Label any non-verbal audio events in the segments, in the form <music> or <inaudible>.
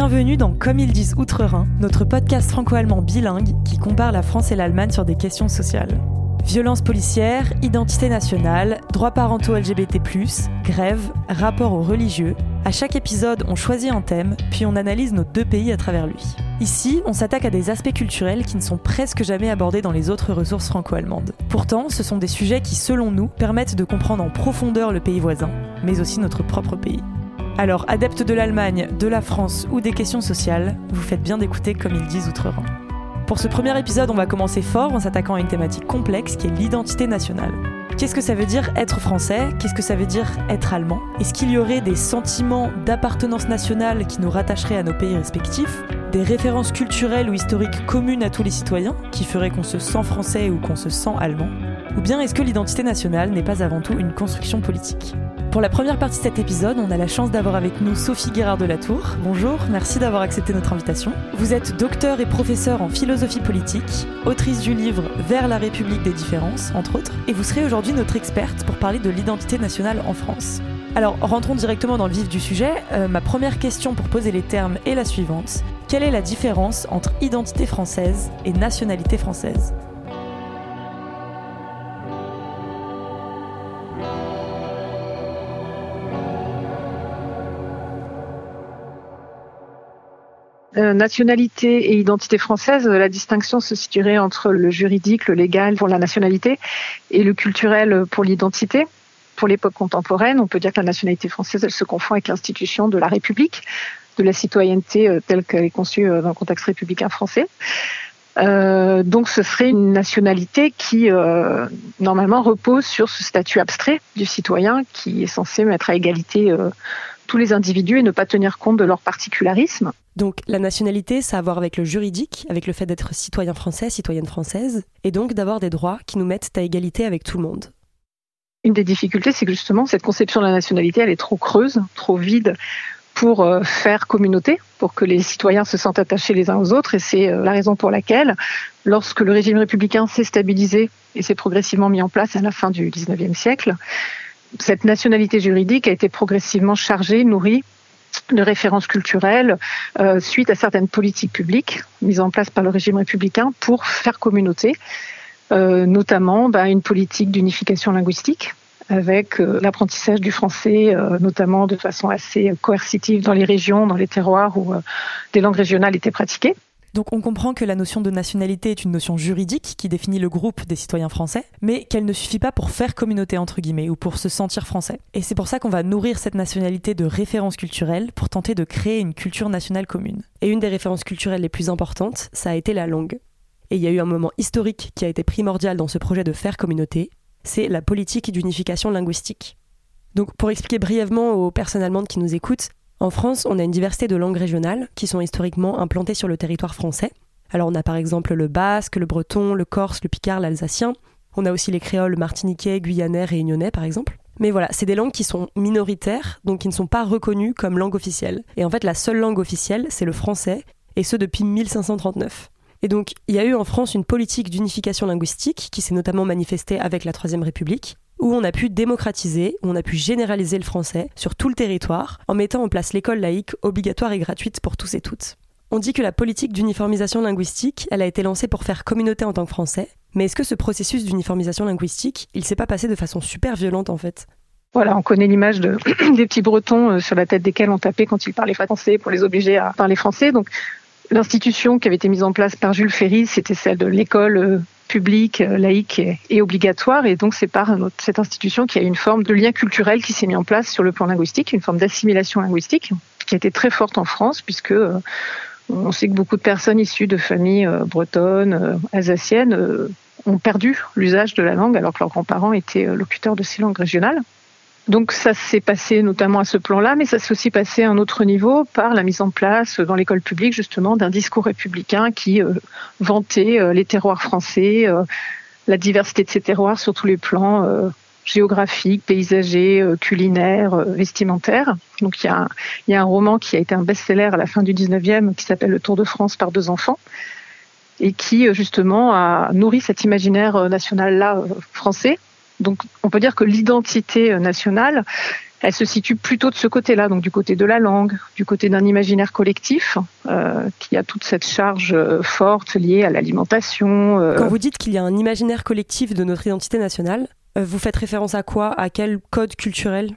Bienvenue dans Comme ils disent Outre-Rhin, notre podcast franco-allemand bilingue qui compare la France et l'Allemagne sur des questions sociales. Violence policière, identité nationale, droits parentaux LGBT, grève, rapport aux religieux. À chaque épisode, on choisit un thème, puis on analyse nos deux pays à travers lui. Ici, on s'attaque à des aspects culturels qui ne sont presque jamais abordés dans les autres ressources franco-allemandes. Pourtant, ce sont des sujets qui, selon nous, permettent de comprendre en profondeur le pays voisin, mais aussi notre propre pays. Alors, adeptes de l'Allemagne, de la France ou des questions sociales, vous faites bien d'écouter comme ils disent Outre-Rhin. Pour ce premier épisode, on va commencer fort en s'attaquant à une thématique complexe qui est l'identité nationale. Qu'est-ce que ça veut dire être français? Qu'est-ce que ça veut dire être allemand? Est-ce qu'il y aurait des sentiments d'appartenance nationale qui nous rattacheraient à nos pays respectifs? Des références culturelles ou historiques communes à tous les citoyens qui feraient qu'on se sent français ou qu'on se sent allemand? Ou bien est-ce que l'identité nationale n'est pas avant tout une construction politique pour la première partie de cet épisode, on a la chance d'avoir avec nous Sophie Guérard de la Tour. Bonjour, merci d'avoir accepté notre invitation. Vous êtes docteur et professeur en philosophie politique, autrice du livre Vers la République des différences, entre autres, et vous serez aujourd'hui notre experte pour parler de l'identité nationale en France. Alors, rentrons directement dans le vif du sujet. Euh, ma première question pour poser les termes est la suivante. Quelle est la différence entre identité française et nationalité française? Euh, nationalité et identité française, la distinction se situerait entre le juridique, le légal pour la nationalité et le culturel pour l'identité. Pour l'époque contemporaine, on peut dire que la nationalité française, elle se confond avec l'institution de la République, de la citoyenneté euh, telle qu'elle est conçue euh, dans le contexte républicain français. Euh, donc ce serait une nationalité qui euh, normalement repose sur ce statut abstrait du citoyen qui est censé mettre à égalité euh, tous les individus et ne pas tenir compte de leur particularisme. Donc la nationalité, ça a à voir avec le juridique, avec le fait d'être citoyen français, citoyenne française, et donc d'avoir des droits qui nous mettent à égalité avec tout le monde. Une des difficultés, c'est que justement, cette conception de la nationalité, elle est trop creuse, trop vide pour euh, faire communauté, pour que les citoyens se sentent attachés les uns aux autres. Et c'est euh, la raison pour laquelle, lorsque le régime républicain s'est stabilisé et s'est progressivement mis en place à la fin du 19e siècle, cette nationalité juridique a été progressivement chargée, nourrie de références culturelles euh, suite à certaines politiques publiques mises en place par le régime républicain pour faire communauté, euh, notamment bah, une politique d'unification linguistique avec euh, l'apprentissage du français, notamment de façon assez coercitive dans les régions, dans les terroirs où des langues régionales étaient pratiquées. Donc on comprend que la notion de nationalité est une notion juridique qui définit le groupe des citoyens français, mais qu'elle ne suffit pas pour faire communauté entre guillemets ou pour se sentir français. Et c'est pour ça qu'on va nourrir cette nationalité de références culturelles pour tenter de créer une culture nationale commune. Et une des références culturelles les plus importantes, ça a été la langue. Et il y a eu un moment historique qui a été primordial dans ce projet de faire communauté, c'est la politique d'unification linguistique. Donc pour expliquer brièvement aux personnes allemandes qui nous écoutent, en France, on a une diversité de langues régionales qui sont historiquement implantées sur le territoire français. Alors on a par exemple le basque, le breton, le corse, le picard, l'alsacien. On a aussi les créoles martiniquais, guyanais, réunionnais par exemple. Mais voilà, c'est des langues qui sont minoritaires, donc qui ne sont pas reconnues comme langue officielle. Et en fait, la seule langue officielle, c'est le français, et ce depuis 1539. Et donc, il y a eu en France une politique d'unification linguistique qui s'est notamment manifestée avec la Troisième République, où on a pu démocratiser, où on a pu généraliser le français sur tout le territoire en mettant en place l'école laïque obligatoire et gratuite pour tous et toutes. On dit que la politique d'uniformisation linguistique, elle a été lancée pour faire communauté en tant que français, mais est-ce que ce processus d'uniformisation linguistique, il s'est pas passé de façon super violente en fait? Voilà, on connaît l'image de, <clears throat> des petits Bretons euh, sur la tête desquels on tapait quand ils parlaient français pour les obliger à parler français. Donc, l'institution qui avait été mise en place par Jules Ferry, c'était celle de l'école euh, public, euh, laïque et, obligatoire. Et donc, c'est par cette institution qu'il y a une forme de lien culturel qui s'est mis en place sur le plan linguistique, une forme d'assimilation linguistique qui a été très forte en France, puisque euh, on sait que beaucoup de personnes issues de familles bretonnes, alsaciennes, ont perdu l'usage de la langue alors que leurs grands-parents étaient locuteurs de ces langues régionales. Donc ça s'est passé notamment à ce plan-là, mais ça s'est aussi passé à un autre niveau par la mise en place dans l'école publique justement d'un discours républicain qui euh, vantait euh, les terroirs français, euh, la diversité de ces terroirs sur tous les plans géographiques, paysagers, culinaires, vestimentaires. Donc il y, a un, il y a un roman qui a été un best-seller à la fin du 19e qui s'appelle Le Tour de France par deux enfants et qui justement a nourri cet imaginaire national-là français donc on peut dire que l'identité nationale, elle se situe plutôt de ce côté-là, donc du côté de la langue, du côté d'un imaginaire collectif euh, qui a toute cette charge euh, forte liée à l'alimentation. Euh. Quand vous dites qu'il y a un imaginaire collectif de notre identité nationale, vous faites référence à quoi? À quel code culturel?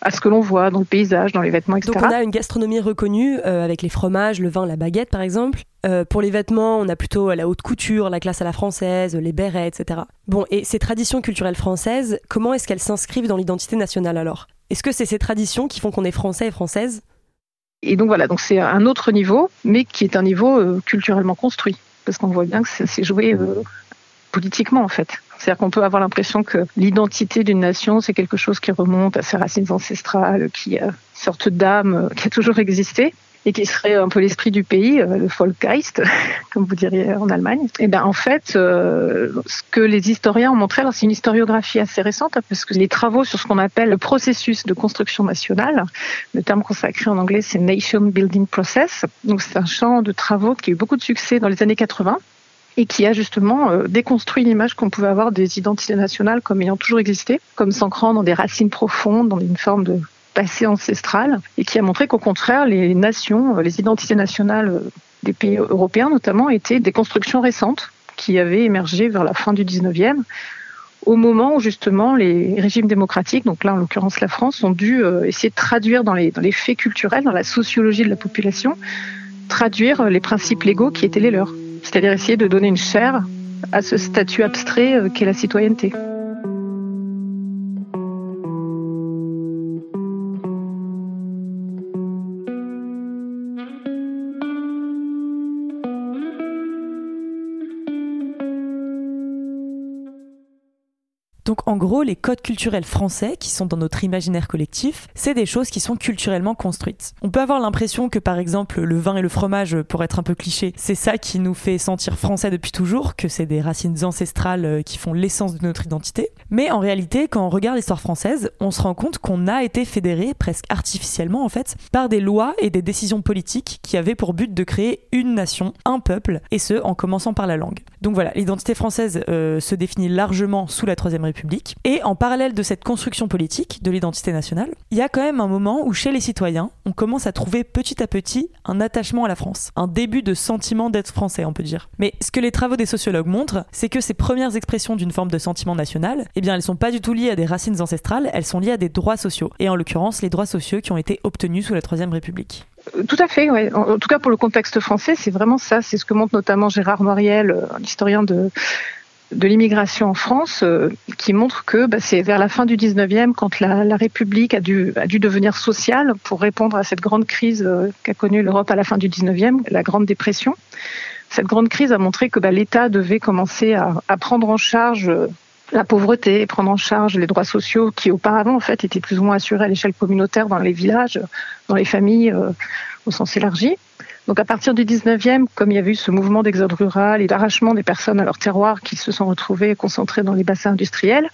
À ce que l'on voit dans le paysage, dans les vêtements, etc. Donc on a une gastronomie reconnue avec les fromages, le vin, la baguette par exemple. pour les vêtements, on a plutôt la haute couture, la classe à la française, les bérets, etc. Bon, et ces traditions culturelles françaises, comment est-ce qu'elles s'inscrivent dans l'identité nationale alors? Est-ce que c'est ces traditions qui font qu'on est français et française? Et donc voilà, donc c'est un autre niveau, mais qui est un niveau euh, culturellement construit, parce qu'on voit bien que c'est joué euh, politiquement en fait. C'est-à-dire qu'on peut avoir l'impression que l'identité d'une nation, c'est quelque chose qui remonte à ses racines ancestrales, qui est une sorte d'âme qui a toujours existé et qui serait un peu l'esprit du pays, euh, le Volkgeist, <laughs> comme vous diriez en Allemagne. Et ben en fait, euh, ce que les historiens ont montré, alors c'est une historiographie assez récente, hein, parce que les travaux sur ce qu'on appelle le processus de construction nationale, le terme consacré en anglais c'est Nation Building Process, donc c'est un champ de travaux qui a eu beaucoup de succès dans les années 80 et qui a justement euh, déconstruit l'image qu'on pouvait avoir des identités nationales comme ayant toujours existé, comme s'ancrant dans des racines profondes, dans une forme de passé ancestral et qui a montré qu'au contraire, les nations, les identités nationales des pays européens notamment, étaient des constructions récentes qui avaient émergé vers la fin du 19e au moment où justement les régimes démocratiques, donc là en l'occurrence la France, ont dû euh, essayer de traduire dans les faits culturels, dans la sociologie de la population, traduire les principes légaux qui étaient les leurs. C'est-à-dire essayer de donner une chair à ce statut abstrait euh, qu'est la citoyenneté. Donc en gros, les codes culturels français qui sont dans notre imaginaire collectif, c'est des choses qui sont culturellement construites. On peut avoir l'impression que par exemple le vin et le fromage, pour être un peu cliché, c'est ça qui nous fait sentir français depuis toujours, que c'est des racines ancestrales euh, qui font l'essence de notre identité. Mais en réalité, quand on regarde l'histoire française, on se rend compte qu'on a été fédéré presque artificiellement en fait par des lois et des décisions politiques qui avaient pour but de créer une nation, un peuple, et ce en commençant par la langue. Donc voilà, l'identité française euh, se définit largement sous la Troisième République et en parallèle de cette construction politique de l'identité nationale, il y a quand même un moment où chez les citoyens, on commence à trouver petit à petit un attachement à la France, un début de sentiment d'être français, on peut dire. Mais ce que les travaux des sociologues montrent, c'est que ces premières expressions d'une forme de sentiment national, eh bien elles sont pas du tout liées à des racines ancestrales, elles sont liées à des droits sociaux, et en l'occurrence les droits sociaux qui ont été obtenus sous la Troisième République. Euh, tout à fait, oui. En tout cas, pour le contexte français, c'est vraiment ça. C'est ce que montre notamment Gérard Moriel, euh, un historien de, de l'immigration en France euh, qui montre que bah, c'est vers la fin du 19e, quand la, la, République a dû, a dû devenir sociale pour répondre à cette grande crise euh, qu'a connue l'Europe à la fin du 19e, la Grande Dépression. Cette grande crise a montré que bah, l'État devait commencer à, à, prendre en charge euh, la pauvreté, prendre en charge les droits sociaux qui auparavant en fait étaient plus ou moins assurés à l'échelle communautaire dans les villages, dans les familles au sens élargi. Donc à partir du 19e, comme il y a eu ce mouvement d'exode rural et d'arrachement des personnes à leur terroir qui se sont retrouvées concentrées dans les bassins industriels,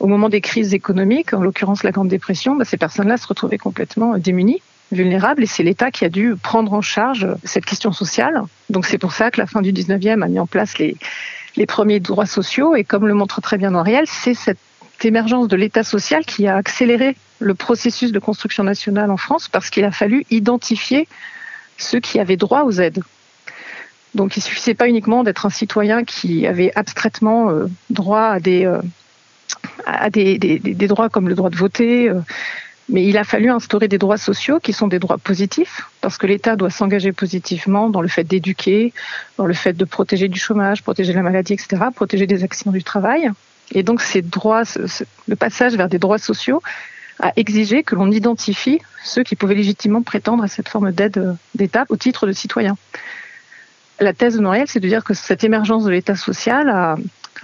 au moment des crises économiques, en l'occurrence la Grande Dépression, bah, ces personnes-là se retrouvaient complètement démunies vulnérables et c'est l'État qui a dû prendre en charge cette question sociale. Donc c'est pour ça que la fin du 19e a mis en place les, les premiers droits sociaux et comme le montre très bien Noriel, c'est cette émergence de l'État social qui a accéléré le processus de construction nationale en France parce qu'il a fallu identifier ceux qui avaient droit aux aides. Donc il ne suffisait pas uniquement d'être un citoyen qui avait abstraitement euh, droit à, des, euh, à des, des, droits comme le droit de voter, euh, mais il a fallu instaurer des droits sociaux qui sont des droits positifs, parce que l'État doit s'engager positivement dans le fait d'éduquer, dans le fait de protéger du chômage, protéger la maladie, etc., protéger des accidents du travail. Et donc ces droits, le passage vers des droits sociaux a exigé que l'on identifie ceux qui pouvaient légitimement prétendre à cette forme d'aide euh, d'État au titre de citoyen. La thèse de Noël, c'est de dire que cette émergence de l'État social a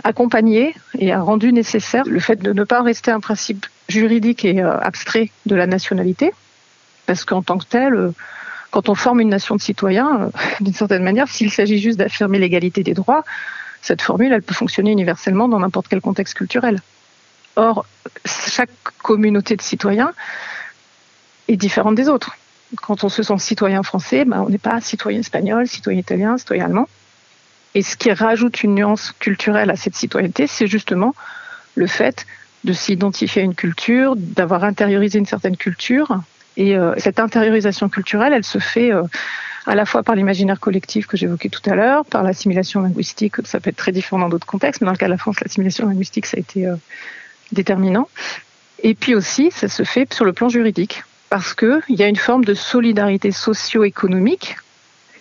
accompagné et a rendu nécessaire le fait de ne pas rester un principe juridique et euh, abstrait de la nationalité, parce qu'en tant que tel, euh, quand on forme une nation de citoyens, <laughs> d'une certaine manière, s'il s'agit juste d'affirmer l'égalité des droits, cette formule, elle peut fonctionner universellement dans n'importe quel contexte culturel. Or, chaque communauté de citoyens est différente des autres. Quand on se sent citoyen français, ben, on n'est pas citoyen espagnol, citoyen italien, citoyen allemand. Et ce qui rajoute une nuance culturelle à cette citoyenneté, c'est justement le fait de s'identifier à une culture, d'avoir intériorisé une certaine culture. Et euh, cette intériorisation culturelle, elle se fait euh, à la fois par l'imaginaire collectif que j'évoquais tout à l'heure, par l'assimilation linguistique, ça peut être très différent dans d'autres contextes, mais dans le cas de la France, l'assimilation linguistique, ça a été euh, déterminant. Et puis aussi, ça se fait sur le plan juridique, parce qu'il y a une forme de solidarité socio-économique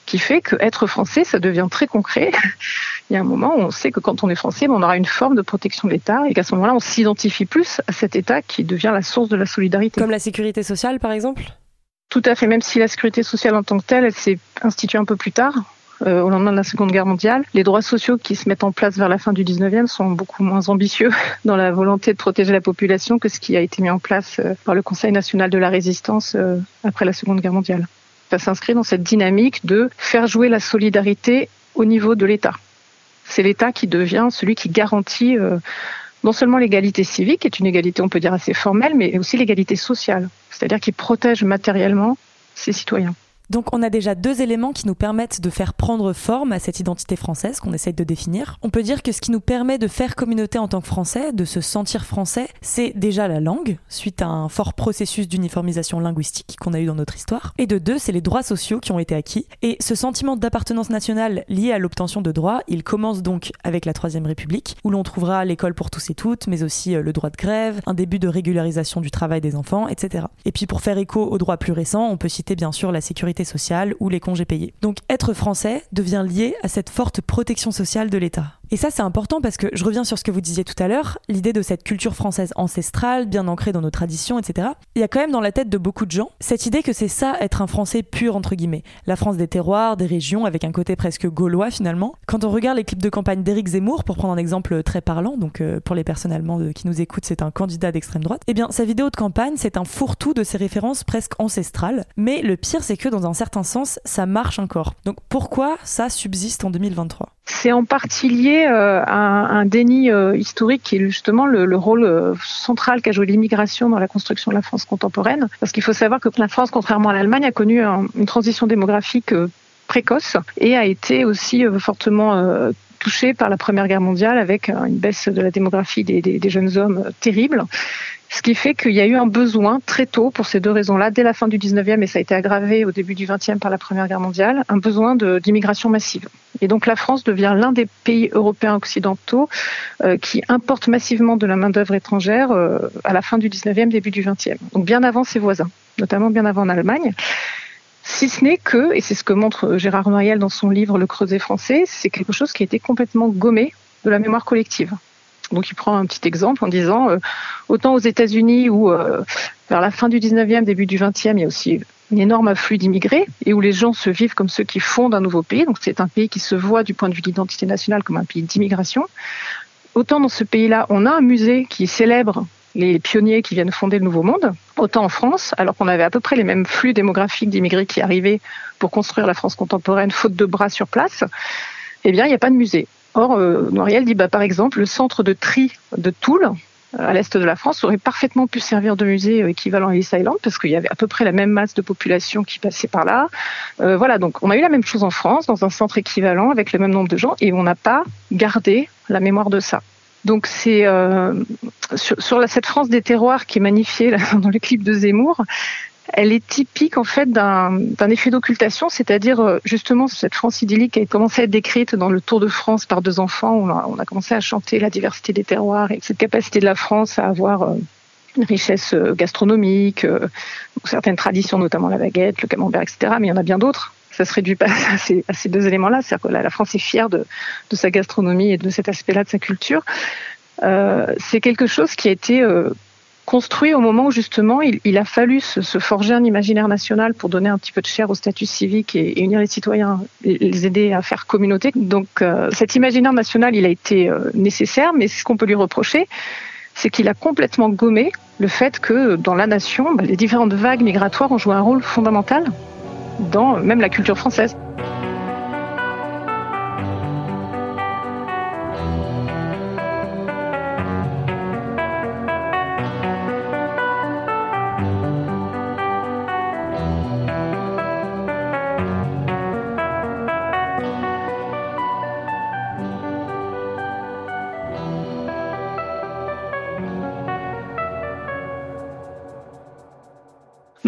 qui fait qu'être français, ça devient très concret. <laughs> Il y a un moment où on sait que quand on est français, on aura une forme de protection de l'État et qu'à ce moment-là, on s'identifie plus à cet État qui devient la source de la solidarité. Comme la sécurité sociale, par exemple? Tout à fait, même si la sécurité sociale en tant que telle, elle s'est instituée un peu plus tard, euh, au lendemain de la Seconde Guerre mondiale. Les droits sociaux qui se mettent en place vers la fin du 19e sont beaucoup moins ambitieux <laughs> dans la volonté de protéger la population que ce qui a été mis en place euh, par le Conseil national de la résistance euh, après la Seconde Guerre mondiale ça s'inscrit dans cette dynamique de faire jouer la solidarité au niveau de l'État. C'est l'État qui devient celui qui garantit euh, non seulement l'égalité civique, qui est une égalité, on peut dire, assez formelle, mais aussi l'égalité sociale, c'est-à-dire qui protège matériellement ses citoyens. Donc on a déjà deux éléments qui nous permettent de faire prendre forme à cette identité française qu'on essaye de définir. On peut dire que ce qui nous permet de faire communauté en tant que français, de se sentir français, c'est déjà la langue, suite à un fort processus d'uniformisation linguistique qu'on a eu dans notre histoire. Et de deux, c'est les droits sociaux qui ont été acquis. Et ce sentiment d'appartenance nationale lié à l'obtention de droits, il commence donc avec la Troisième République, où l'on trouvera l'école pour tous et toutes, mais aussi euh, le droit de grève, un début de régularisation du travail des enfants, etc. Et puis pour faire écho aux droits plus récents, on peut citer bien sûr la sécurité sociale ou les congés payés. Donc être français devient lié à cette forte protection sociale de l'État. Et ça, c'est important parce que je reviens sur ce que vous disiez tout à l'heure, l'idée de cette culture française ancestrale, bien ancrée dans nos traditions, etc. Il y a quand même dans la tête de beaucoup de gens cette idée que c'est ça être un français pur, entre guillemets. La France des terroirs, des régions, avec un côté presque gaulois finalement. Quand on regarde les clips de campagne d'Éric Zemmour, pour prendre un exemple très parlant, donc euh, pour les personnes allemandes qui nous écoutent, c'est un candidat d'extrême droite, eh bien sa vidéo de campagne, c'est un fourre-tout de ses références presque ancestrales. Mais le pire, c'est que dans un certain sens, ça marche encore. Donc pourquoi ça subsiste en 2023 c'est en partie lié euh, un déni euh, historique qui est justement le, rôle euh, central qu'a joué l'immigration dans la construction de la France contemporaine. Parce qu'il faut savoir que la France, contrairement à l'Allemagne, a connu une transition démographique précoce et a été aussi fortement touchée par la Première Guerre mondiale avec une baisse de la démographie des jeunes hommes terrible. Ce qui fait qu'il y a eu un besoin très tôt, pour ces deux raisons-là, dès la fin du 19e, et ça a été aggravé au début du 20e par la Première Guerre mondiale, un besoin d'immigration massive. Et donc la France devient l'un des pays européens occidentaux euh, qui importe massivement de la main-d'œuvre étrangère euh, à la fin du 19e, début du 20e. Donc bien avant ses voisins, notamment bien avant en Allemagne. Si ce n'est que, et c'est ce que montre Gérard Noyel dans son livre Le Creuset français, c'est quelque chose qui a été complètement gommé de la mémoire collective. Donc il prend un petit exemple en disant euh, autant aux États-Unis où euh, vers la fin du 19e, début du 20e, il y a aussi un énorme afflux d'immigrés et où les gens se vivent comme ceux qui fondent un nouveau pays. Donc c'est un pays qui se voit du point de vue de l'identité nationale comme un pays d'immigration. Autant dans ce pays-là, on a un musée qui célèbre les pionniers qui viennent fonder le Nouveau Monde, autant en France, alors qu'on avait à peu près les mêmes flux démographiques d'immigrés qui arrivaient pour construire la France contemporaine, faute de bras sur place, eh bien, il n'y a pas de musée. Or, euh, Noiriel dit, bah, par exemple, le centre de tri de Toul, euh, à l'est de la France, aurait parfaitement pu servir de musée euh, équivalent à Ellis Island, parce qu'il y avait à peu près la même masse de population qui passait par là. voilà, donc on a eu la même chose en France, dans un centre équivalent, avec le même nombre de gens, et on n'a pas gardé la mémoire de ça. Donc c'est sur, sur, cette France des terroirs qui est magnifiée <laughs> dans le clip de Zemmour, elle est typique en fait d'un effet d'occultation, c'est-à-dire euh, justement cette France idyllique qui a commencé à être décrite dans le Tour de France par deux enfants. On a, on a commencé à chanter la diversité des terroirs et cette capacité de la France à avoir euh, une richesse euh, gastronomique, certaines traditions, notamment la baguette, le camembert, etc. Mais il y en a bien d'autres. Ça se réduit pas à ces, deux éléments-là. C'est-à-dire que la, France est fière de, de, sa gastronomie et de cet aspect-là de sa culture. Euh, c'est quelque chose qui a été construit au moment où justement il, a fallu se, forger un imaginaire national pour donner un petit peu de chair au statut civique et, unir les citoyens, les aider à faire communauté. Donc euh, cet imaginaire national, il a été euh, nécessaire, mais ce qu'on peut lui reprocher, c'est qu'il a complètement gommé le fait que dans la nation, bah, les différentes vagues migratoires ont joué un rôle fondamental dans même la culture française.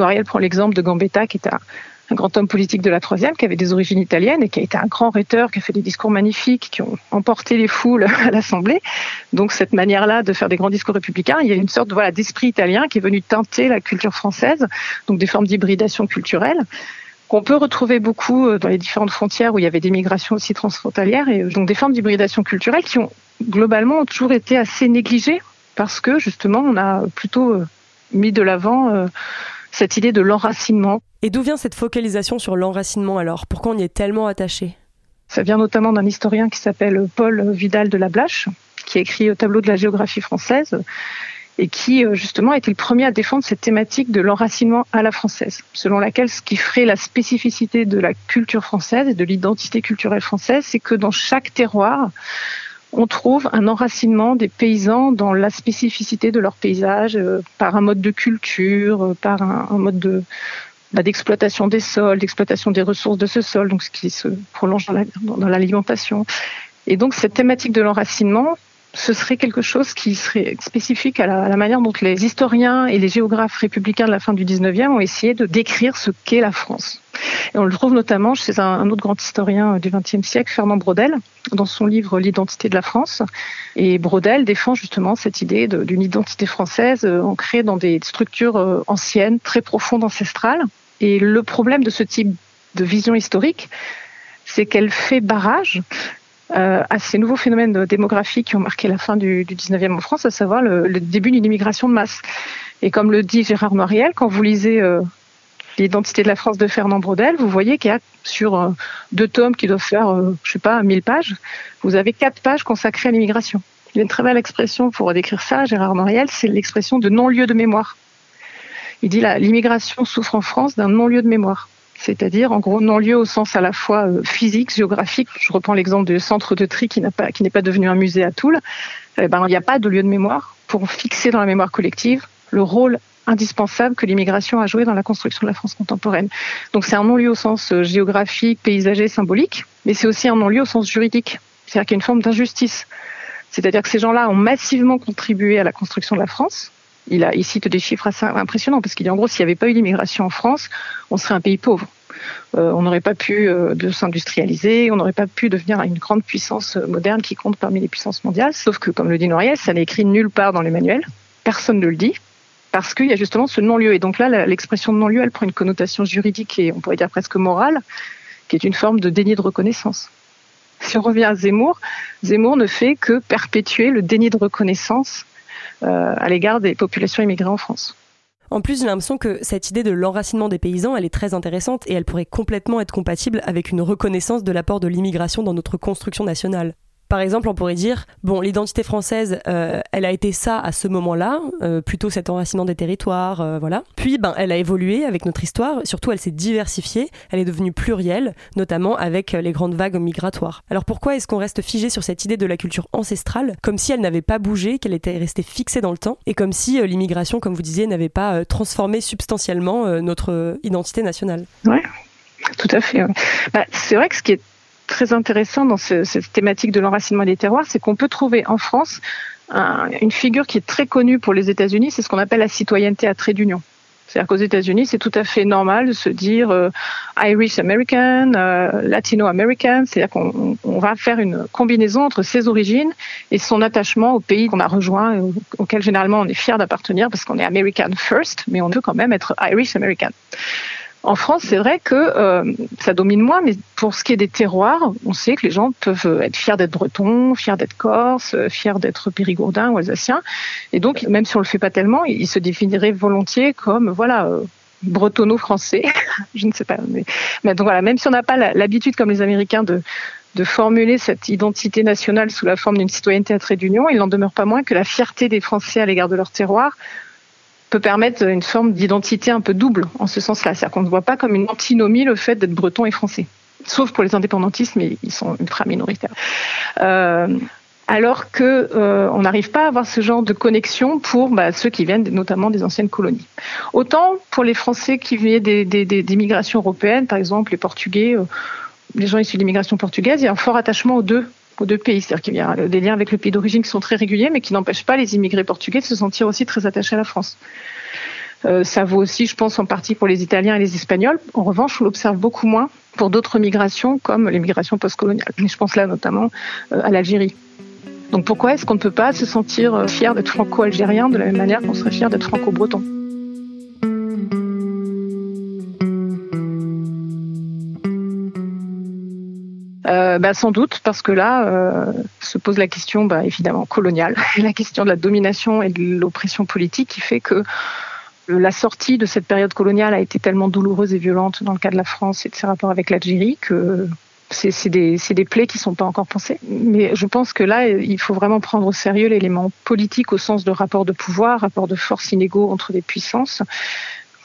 Noiriel prend l'exemple de Gambetta, qui est un, grand homme politique de la troisième, qui avait des origines italiennes et qui a été un grand rhéteur, qui a fait des discours magnifiques, qui ont emporté les foules <laughs> à l'Assemblée. Donc cette manière-là de faire des grands discours républicains, il y a une sorte voilà, d'esprit italien qui est venu teinter la culture française, donc des formes d'hybridation culturelle qu'on peut retrouver beaucoup euh, dans les différentes frontières où il y avait des migrations aussi transfrontalières et euh, donc des formes d'hybridation culturelle qui ont globalement toujours été assez négligées parce que justement on a plutôt euh, mis de l'avant cette idée de l'enracinement. Et d'où vient cette focalisation sur l'enracinement alors? Pourquoi on y est tellement attaché? Ça vient notamment d'un historien qui s'appelle Paul Vidal de la Blache, qui a écrit au tableau de la géographie française et qui euh, justement a été le premier à défendre cette thématique de l'enracinement à la française, selon laquelle ce qui ferait la spécificité de la culture française et de l'identité culturelle française, c'est que dans chaque terroir, on trouve un enracinement des paysans dans la spécificité de leur paysage, euh, par un mode de culture, euh, par un, mode de bah, d'exploitation des sols, d'exploitation des ressources de ce sol, donc ce qui se prolonge dans l'alimentation. et donc cette thématique de l'enracinement, ce serait quelque chose qui serait spécifique à la, manière dont les historiens et les géographes républicains de la fin du 19e ont essayé de décrire ce qu'est la France. Et on le trouve notamment chez un, autre grand historien du XXe siècle, Fernand Braudel, dans son livre L'identité de la France. Et Braudel défend justement cette idée d'une identité française euh, ancrée dans des structures euh, anciennes, très profondes, ancestrales. Et le problème de ce type de vision historique, c'est qu'elle fait barrage euh, à ces nouveaux phénomènes démographiques qui ont marqué la fin du, du 19e en France, à savoir le, début d'une immigration de masse. Et comme le dit Gérard Noiriel, quand vous lisez euh, l'identité de la France de Fernand Braudel, vous voyez qu'il y a sur euh, deux tomes qui doivent faire, je sais pas, 1000 pages, vous avez quatre pages consacrées à l'immigration. Il y a une très belle expression pour décrire ça, Gérard Noiriel, c'est l'expression de non-lieu de mémoire. Il dit l'immigration souffre en France d'un non-lieu de mémoire c'est-à-dire en gros non-lieu au sens à la fois euh, physique, géographique. Je reprends l'exemple du centre de tri qui n'a pas, n'est pas devenu un musée à Toul. Eh ben, il n'y a pas de lieu de mémoire pour fixer dans la mémoire collective le rôle indispensable que l'immigration a joué dans la construction de la France contemporaine. Donc c'est un non-lieu au sens euh, géographique, paysager, symbolique, mais c'est aussi un non-lieu au sens juridique. C'est-à-dire qu'il y a une forme d'injustice. C'est-à-dire que ces gens-là ont massivement contribué à la construction de la France, il, cite des chiffres assez impressionnants parce qu'il dit en gros s'il n'y avait pas eu l'immigration en France, on serait un pays pauvre. Euh, on n'aurait pas pu euh, s'industrialiser, on n'aurait pas pu devenir une grande puissance euh, moderne qui compte parmi les puissances mondiales. Sauf que, comme le dit Noriel, ça n'est écrit nulle part dans les manuels. Personne ne le dit parce qu'il y a justement ce non-lieu. Et donc là, l'expression de non-lieu, elle prend une connotation juridique et on pourrait dire presque morale, qui est une forme de déni de reconnaissance. Si on revient à Zemmour, Zemmour ne fait que perpétuer le déni de reconnaissance à l'égard des populations immigrées en France. En plus, j'ai l'impression que cette idée de l'enracinement des paysans, elle est très intéressante et elle pourrait complètement être compatible avec une reconnaissance de l'apport de l'immigration dans notre construction nationale. Par exemple, on pourrait dire, bon, l'identité française, euh, elle a été ça à ce moment-là, euh, plutôt cet enracinement des territoires, euh, voilà. Puis, ben, elle a évolué avec notre histoire, surtout elle s'est diversifiée, elle est devenue plurielle, notamment avec les grandes vagues migratoires. Alors pourquoi est-ce qu'on reste figé sur cette idée de la culture ancestrale, comme si elle n'avait pas bougé, qu'elle était restée fixée dans le temps, et comme si l'immigration, comme vous disiez, n'avait pas transformé substantiellement notre identité nationale? Ouais, tout à fait. Bah, c'est vrai que ce qui est très intéressant dans cette thématique de l'enracinement des terroirs, c'est qu'on peut trouver en France une figure qui est très connue pour les États-Unis, c'est ce qu'on appelle la citoyenneté à trait d'union. C'est-à-dire qu'aux États-Unis, c'est tout à fait normal de se dire euh, Irish American, euh, Latino American, c'est-à-dire qu'on va faire une combinaison entre ses origines et son attachement au pays qu'on a rejoint, auquel généralement on est fier d'appartenir parce qu'on est American first, mais on veut quand même être Irish American. En France, c'est vrai que euh, ça domine moins, mais pour ce qui est des terroirs, on sait que les gens peuvent être fiers d'être bretons, fiers d'être corses, fiers d'être périgourdins ou alsaciens. Et donc, même si on le fait pas tellement, ils se définiraient volontiers comme, voilà, euh, bretonno-français. <laughs> Je ne sais pas. Mais, mais, donc voilà, même si on n'a pas l'habitude, comme les Américains, de, de formuler cette identité nationale sous la forme d'une citoyenneté à trait d'union, il n'en demeure pas moins que la fierté des Français à l'égard de leur terroir peut permettre une forme d'identité un peu double en ce sens-là. C'est-à-dire qu'on ne voit pas comme une antinomie le fait d'être breton et français. Sauf pour les indépendantistes, mais ils sont ultra minoritaires. Euh, alors que euh, on n'arrive pas à avoir ce genre de connexion pour bah, ceux qui viennent notamment des anciennes colonies. Autant pour les Français qui venaient des, des, migrations européennes, par exemple les Portugais, euh, les gens issus de l'immigration portugaise, il y a un fort attachement aux deux aux deux pays. C'est-à-dire qu'il y a des liens avec le pays d'origine qui sont très réguliers, mais qui n'empêchent pas les immigrés portugais de se sentir aussi très attachés à la France. Euh, ça vaut aussi, je pense, en partie pour les Italiens et les Espagnols. En revanche, on l'observe beaucoup moins pour d'autres migrations, comme les migrations postcoloniales. Mais je pense là notamment euh, à l'Algérie. Donc pourquoi est-ce qu'on ne peut pas se sentir euh, fier d'être franco-algérien de la même manière qu'on serait fier d'être franco-breton? Euh, bah, sans doute parce que là euh, se pose la question bah, évidemment coloniale, <laughs> la question de la domination et de l'oppression politique qui fait que la sortie de cette période coloniale a été tellement douloureuse et violente dans le cas de la France et de ses rapports avec l'Algérie que c'est des, des, plaies qui ne sont pas encore pensées. Mais je pense que là, il faut vraiment prendre au sérieux l'élément politique au sens de rapport de pouvoir, rapport de force inégaux entre des puissances,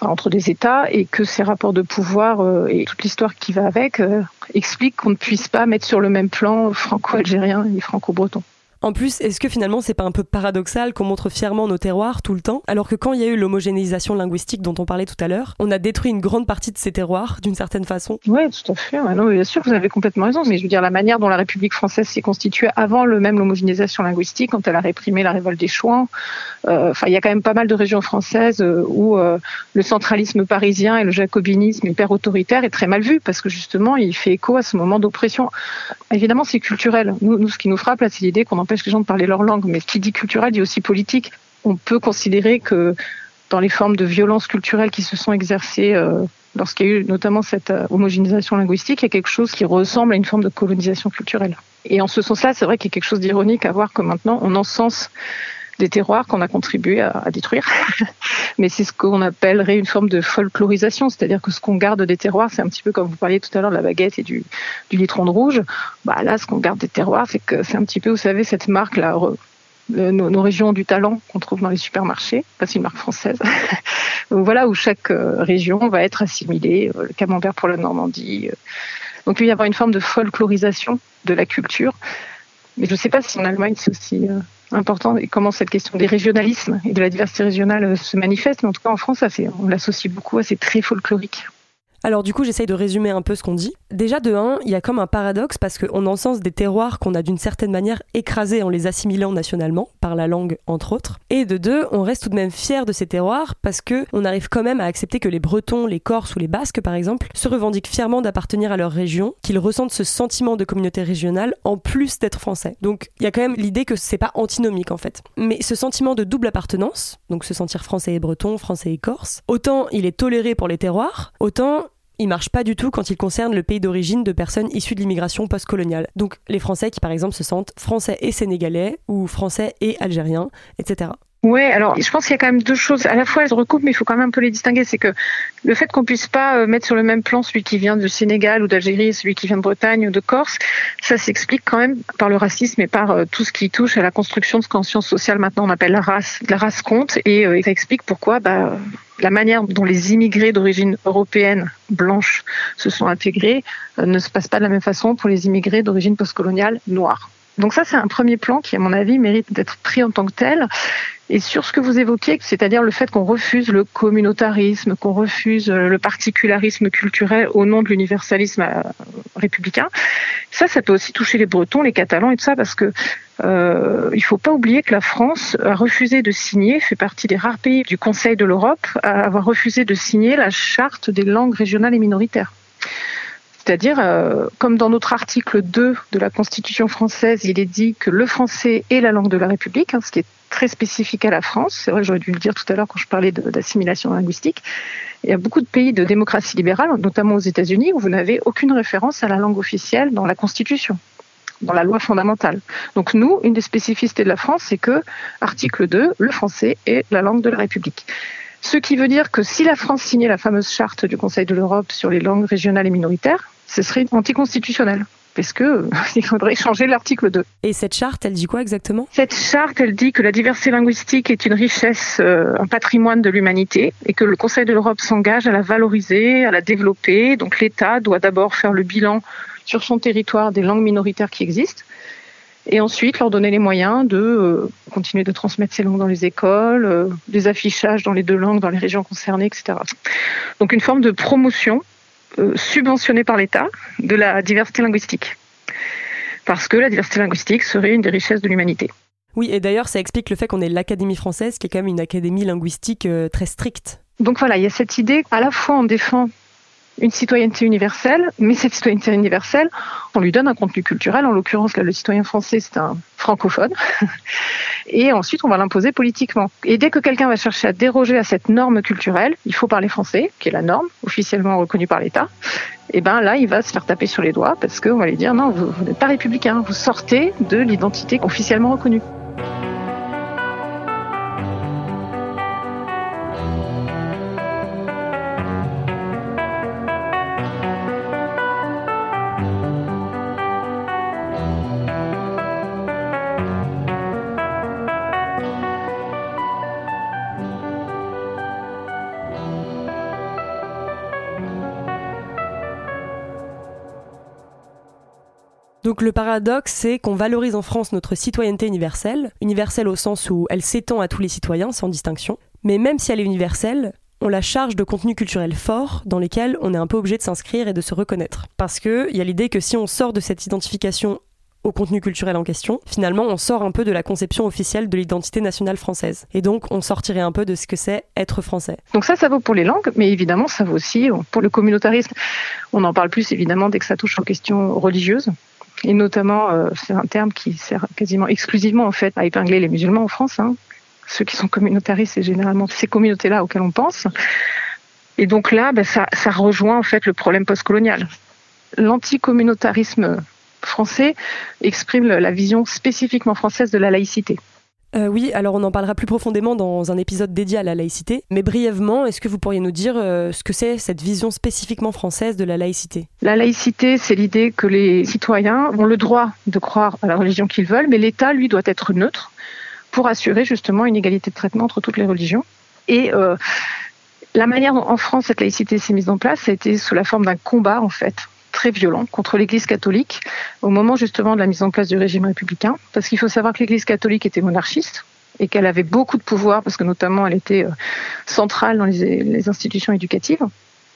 entre des États et que ces rapports de pouvoir euh, et toute l'histoire qui va avec euh, expliquent qu'on ne puisse pas mettre sur le même plan franco-algérien et franco-breton. En plus, est-ce que finalement c'est pas un peu paradoxal qu'on montre fièrement nos terroirs tout le temps, alors que quand il y a eu l'homogénéisation linguistique dont on parlait tout à l'heure, on a détruit une grande partie de ces terroirs d'une certaine façon Oui, tout à fait. non, bien sûr, vous avez complètement raison. Mais je veux dire, la manière dont la République française s'est constituée avant le même l'homogénéisation linguistique, quand elle a réprimé la révolte des Chouans, euh, il y a quand même pas mal de régions françaises euh, où euh, le centralisme parisien et le jacobinisme hyper autoritaire est très mal vu parce que justement, il fait écho à ce moment d'oppression. Évidemment, c'est culturel. Nous, ce qui nous frappe c'est l'idée qu'on empêche les gens de parler leur langue, mais qui dit culturel dit aussi politique. On peut considérer que dans les formes de violence culturelle qui se sont exercées euh, lorsqu'il y a eu notamment cette euh, homogénéisation linguistique, il y a quelque chose qui ressemble à une forme de colonisation culturelle. Et en ce sens-là, c'est vrai qu'il y a quelque chose d'ironique à voir que maintenant on encense des terroirs qu'on a contribué à, détruire. <laughs> Mais c'est ce qu'on appellerait une forme de folklorisation, c'est-à-dire que ce qu'on garde des terroirs, c'est un petit peu comme vous parliez tout à l'heure de la baguette et du, litron de rouge. Bah là, ce qu'on garde des terroirs, c'est que c'est un petit peu, vous savez, cette marque là. Nos, régions du talent qu'on trouve dans les supermarchés, c'est une marque française. <laughs> Donc voilà où chaque euh, région va être assimilée, euh, le camembert pour la Normandie. Euh. Donc il va y avoir une forme de folklorisation de la culture. Mais je ne sais pas si en Allemagne c'est aussi important et comment cette question des régionalismes et de la diversité régionale euh, se manifeste. Mais en tout cas, en France, on l'associe beaucoup à ces très folklorique. Alors du coup, j'essaye de résumer un peu ce qu'on dit. Déjà de 1, il y a comme un paradoxe parce qu'on encense des terroirs qu'on a d'une certaine manière écrasés en les assimilant nationalement, par la langue entre autres. Et de 2, on reste tout de même fier de ces terroirs parce que on arrive quand même à accepter que les Bretons, les Corses ou les Basques par exemple, se revendiquent fièrement d'appartenir à leur région, qu'ils ressentent ce sentiment de communauté régionale en plus d'être français. Donc il y a quand même l'idée que c'est pas antinomique en fait. Mais ce sentiment de double appartenance, donc se sentir français et breton, français et corse, autant il est toléré pour les terroirs, autant il marche pas du tout quand il concerne le pays d'origine de personnes issues de l'immigration postcoloniale. Donc les Français qui par exemple se sentent français et sénégalais ou français et algériens, etc. Oui, alors je pense qu'il y a quand même deux choses. À la fois, elles se recoupent, mais il faut quand même un peu les distinguer. C'est que le fait qu'on puisse pas euh, mettre sur le même plan celui qui vient du Sénégal ou d'Algérie, celui qui vient de Bretagne ou de Corse, ça s'explique quand même par le racisme et par euh, tout ce qui touche à la construction de ce qu'en sciences sociales maintenant on appelle la race. La race compte et euh, ça explique pourquoi bah, la manière dont les immigrés d'origine européenne blanche se sont intégrés ne se passe pas de la même façon pour les immigrés d'origine postcoloniale noire. Donc ça, c'est un premier plan qui, à mon avis, mérite d'être pris en tant que tel. Et sur ce que vous évoquiez, c'est-à-dire le fait qu'on refuse le communautarisme, qu'on refuse le particularisme culturel au nom de l'universalisme euh, républicain, ça, ça peut aussi toucher les Bretons, les Catalans et tout ça, parce que euh, il faut pas oublier que la France a refusé de signer, fait partie des rares pays du Conseil de l'Europe à avoir refusé de signer la charte des langues régionales et minoritaires. C'est-à-dire, euh, comme dans notre article 2 de la Constitution française, il est dit que le français est la langue de la République, hein, ce qui est très spécifique à la France. C'est vrai, j'aurais dû le dire tout à l'heure quand je parlais d'assimilation linguistique. Il y a beaucoup de pays de démocratie libérale, notamment aux États-Unis, où vous n'avez aucune référence à la langue officielle dans la Constitution dans la loi fondamentale. Donc nous, une des spécificités de la France, c'est que, article 2, le français est la langue de la République. Ce qui veut dire que si la France signait la fameuse charte du Conseil de l'Europe sur les langues régionales et minoritaires, ce serait anticonstitutionnel parce que <laughs> il faudrait changer l'article 2. Et cette charte, elle dit quoi exactement? Cette charte, elle dit que la diversité linguistique est une richesse, euh, un patrimoine de l'humanité, et que le Conseil de l'Europe s'engage à la valoriser, à la développer. Donc l'État doit d'abord faire le bilan sur son territoire des langues minoritaires qui existent, et ensuite leur donner les moyens de euh, continuer de transmettre ces langues dans les écoles, euh, des affichages dans les deux langues dans les régions concernées, etc. Donc une forme de promotion euh, subventionnée par l'État de la diversité linguistique. Parce que la diversité linguistique serait une des richesses de l'humanité. Oui, et d'ailleurs, ça explique le fait qu'on ait l'Académie française, qui est quand même une académie linguistique euh, très stricte. Donc voilà, il y a cette idée, à la fois on défend une citoyenneté universelle, mais cette citoyenneté universelle, on lui donne un contenu culturel. En l'occurrence, là, le citoyen français, c'est un francophone. <laughs> Et ensuite, on va l'imposer politiquement. Et dès que quelqu'un va chercher à déroger à cette norme culturelle, il faut parler français, qui est la norme, officiellement reconnue par l'État. Et ben là, il va se faire taper sur les doigts parce qu'on va lui dire non, vous n'êtes pas républicain, vous sortez de l'identité officiellement reconnue. Donc le paradoxe, c'est qu'on valorise en France notre citoyenneté universelle, universelle au sens où elle s'étend à tous les citoyens sans distinction, mais même si elle est universelle, on la charge de contenus culturels forts dans lesquels on est un peu obligé de s'inscrire et de se reconnaître. Parce qu'il y a l'idée que si on sort de cette identification au contenu culturel en question, finalement on sort un peu de la conception officielle de l'identité nationale française. Et donc on sortirait un peu de ce que c'est être français. Donc ça, ça vaut pour les langues, mais évidemment ça vaut aussi pour le communautarisme. On en parle plus évidemment dès que ça touche aux questions religieuses. Et notamment, euh, c'est un terme qui sert quasiment exclusivement en fait à épingler les musulmans en France. Hein. Ceux qui sont communautaristes, c'est généralement ces communautés-là auxquelles on pense. Et donc là, ben, ça, ça rejoint en fait le problème postcolonial. L'anticommunautarisme français exprime la vision spécifiquement française de la laïcité. Euh, oui, alors on en parlera plus profondément dans un épisode dédié à la laïcité. Mais brièvement, est-ce que vous pourriez nous dire euh, ce que c'est cette vision spécifiquement française de la laïcité? La laïcité, c'est l'idée que les citoyens ont le droit de croire à la religion qu'ils veulent, mais l'État, lui, doit être neutre pour assurer justement une égalité de traitement entre toutes les religions. Et euh, la manière dont en France cette laïcité s'est mise en place, ça a été sous la forme d'un combat en fait très violent contre l'Église catholique au moment justement de la mise en place du régime républicain, parce qu'il faut savoir que l'Église catholique était monarchiste et qu'elle avait beaucoup de pouvoir, parce que notamment elle était euh, centrale dans les, institutions éducatives.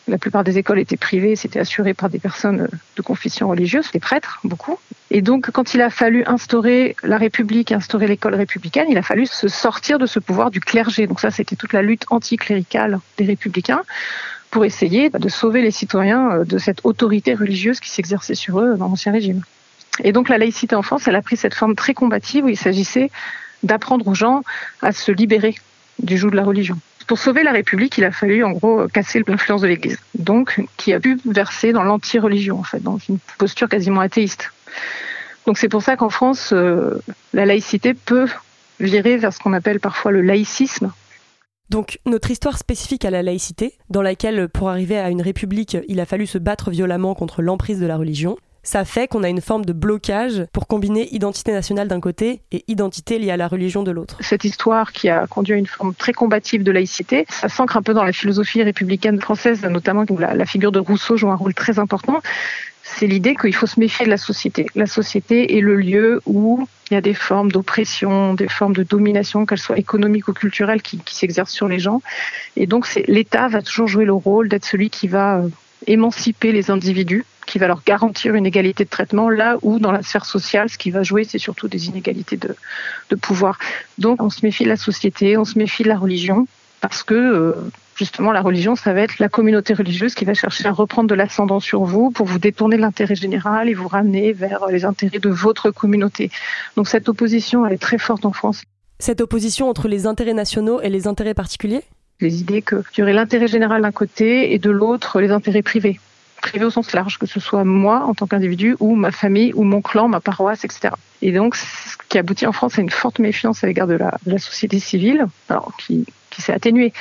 La plupart des écoles étaient privées, c'était assuré par des personnes euh, de confession religieuse, des prêtres, beaucoup. Et donc, quand il a fallu instaurer la République, instaurer l'école républicaine, il a fallu se sortir de ce pouvoir du clergé. Donc ça, c'était toute la lutte anticléricale des républicains pour essayer de sauver les citoyens euh, de cette autorité religieuse qui s'exerçait sur eux dans l'Ancien Régime. Et donc la laïcité en France, elle a pris cette forme très combative où il s'agissait d'apprendre aux gens à se libérer du joug de la religion. Pour sauver la République, il a fallu en gros casser l'influence de l'Église, donc qui a pu verser dans l'anti-religion en fait, dans une posture quasiment athéiste. Donc c'est pour ça qu'en France, euh, la laïcité peut virer vers ce qu'on appelle parfois le laïcisme, donc notre histoire spécifique à la laïcité, dans laquelle pour arriver à une république, il a fallu se battre violemment contre l'emprise de la religion, ça fait qu'on a une forme de blocage pour combiner identité nationale d'un côté et identité liée à la religion de l'autre. Cette histoire qui a conduit à une forme très combative de laïcité, ça s'ancre un peu dans la philosophie républicaine française, notamment où la, la figure de Rousseau joue un rôle très important c'est l'idée qu'il faut se méfier de la société. La société est le lieu où il y a des formes d'oppression, des formes de domination, qu'elles soient économiques ou culturelles, qui, s'exercent sur les gens. Et donc, l'État va toujours jouer le rôle d'être celui qui va euh, émanciper les individus, qui va leur garantir une égalité de traitement, là où dans la sphère sociale, ce qui va jouer, c'est surtout des inégalités de, de pouvoir. Donc, on se méfie de la société, on se méfie de la religion, parce que euh, justement la religion, ça va être la communauté religieuse qui va chercher à reprendre de l'ascendant sur vous pour vous détourner de l'intérêt général et vous ramener vers les intérêts de votre communauté. Donc cette opposition, elle est très forte en France. Cette opposition entre les intérêts nationaux et les intérêts particuliers? Les idées qu'il y aurait l'intérêt général d'un côté et de l'autre les intérêts privés privé au sens large, que ce soit moi en tant qu'individu ou ma famille ou mon clan, ma paroisse, etc. Et donc, ce qui aboutit en France à une forte méfiance à l'égard de la, de la société civile, alors qui qui s'est atténuée,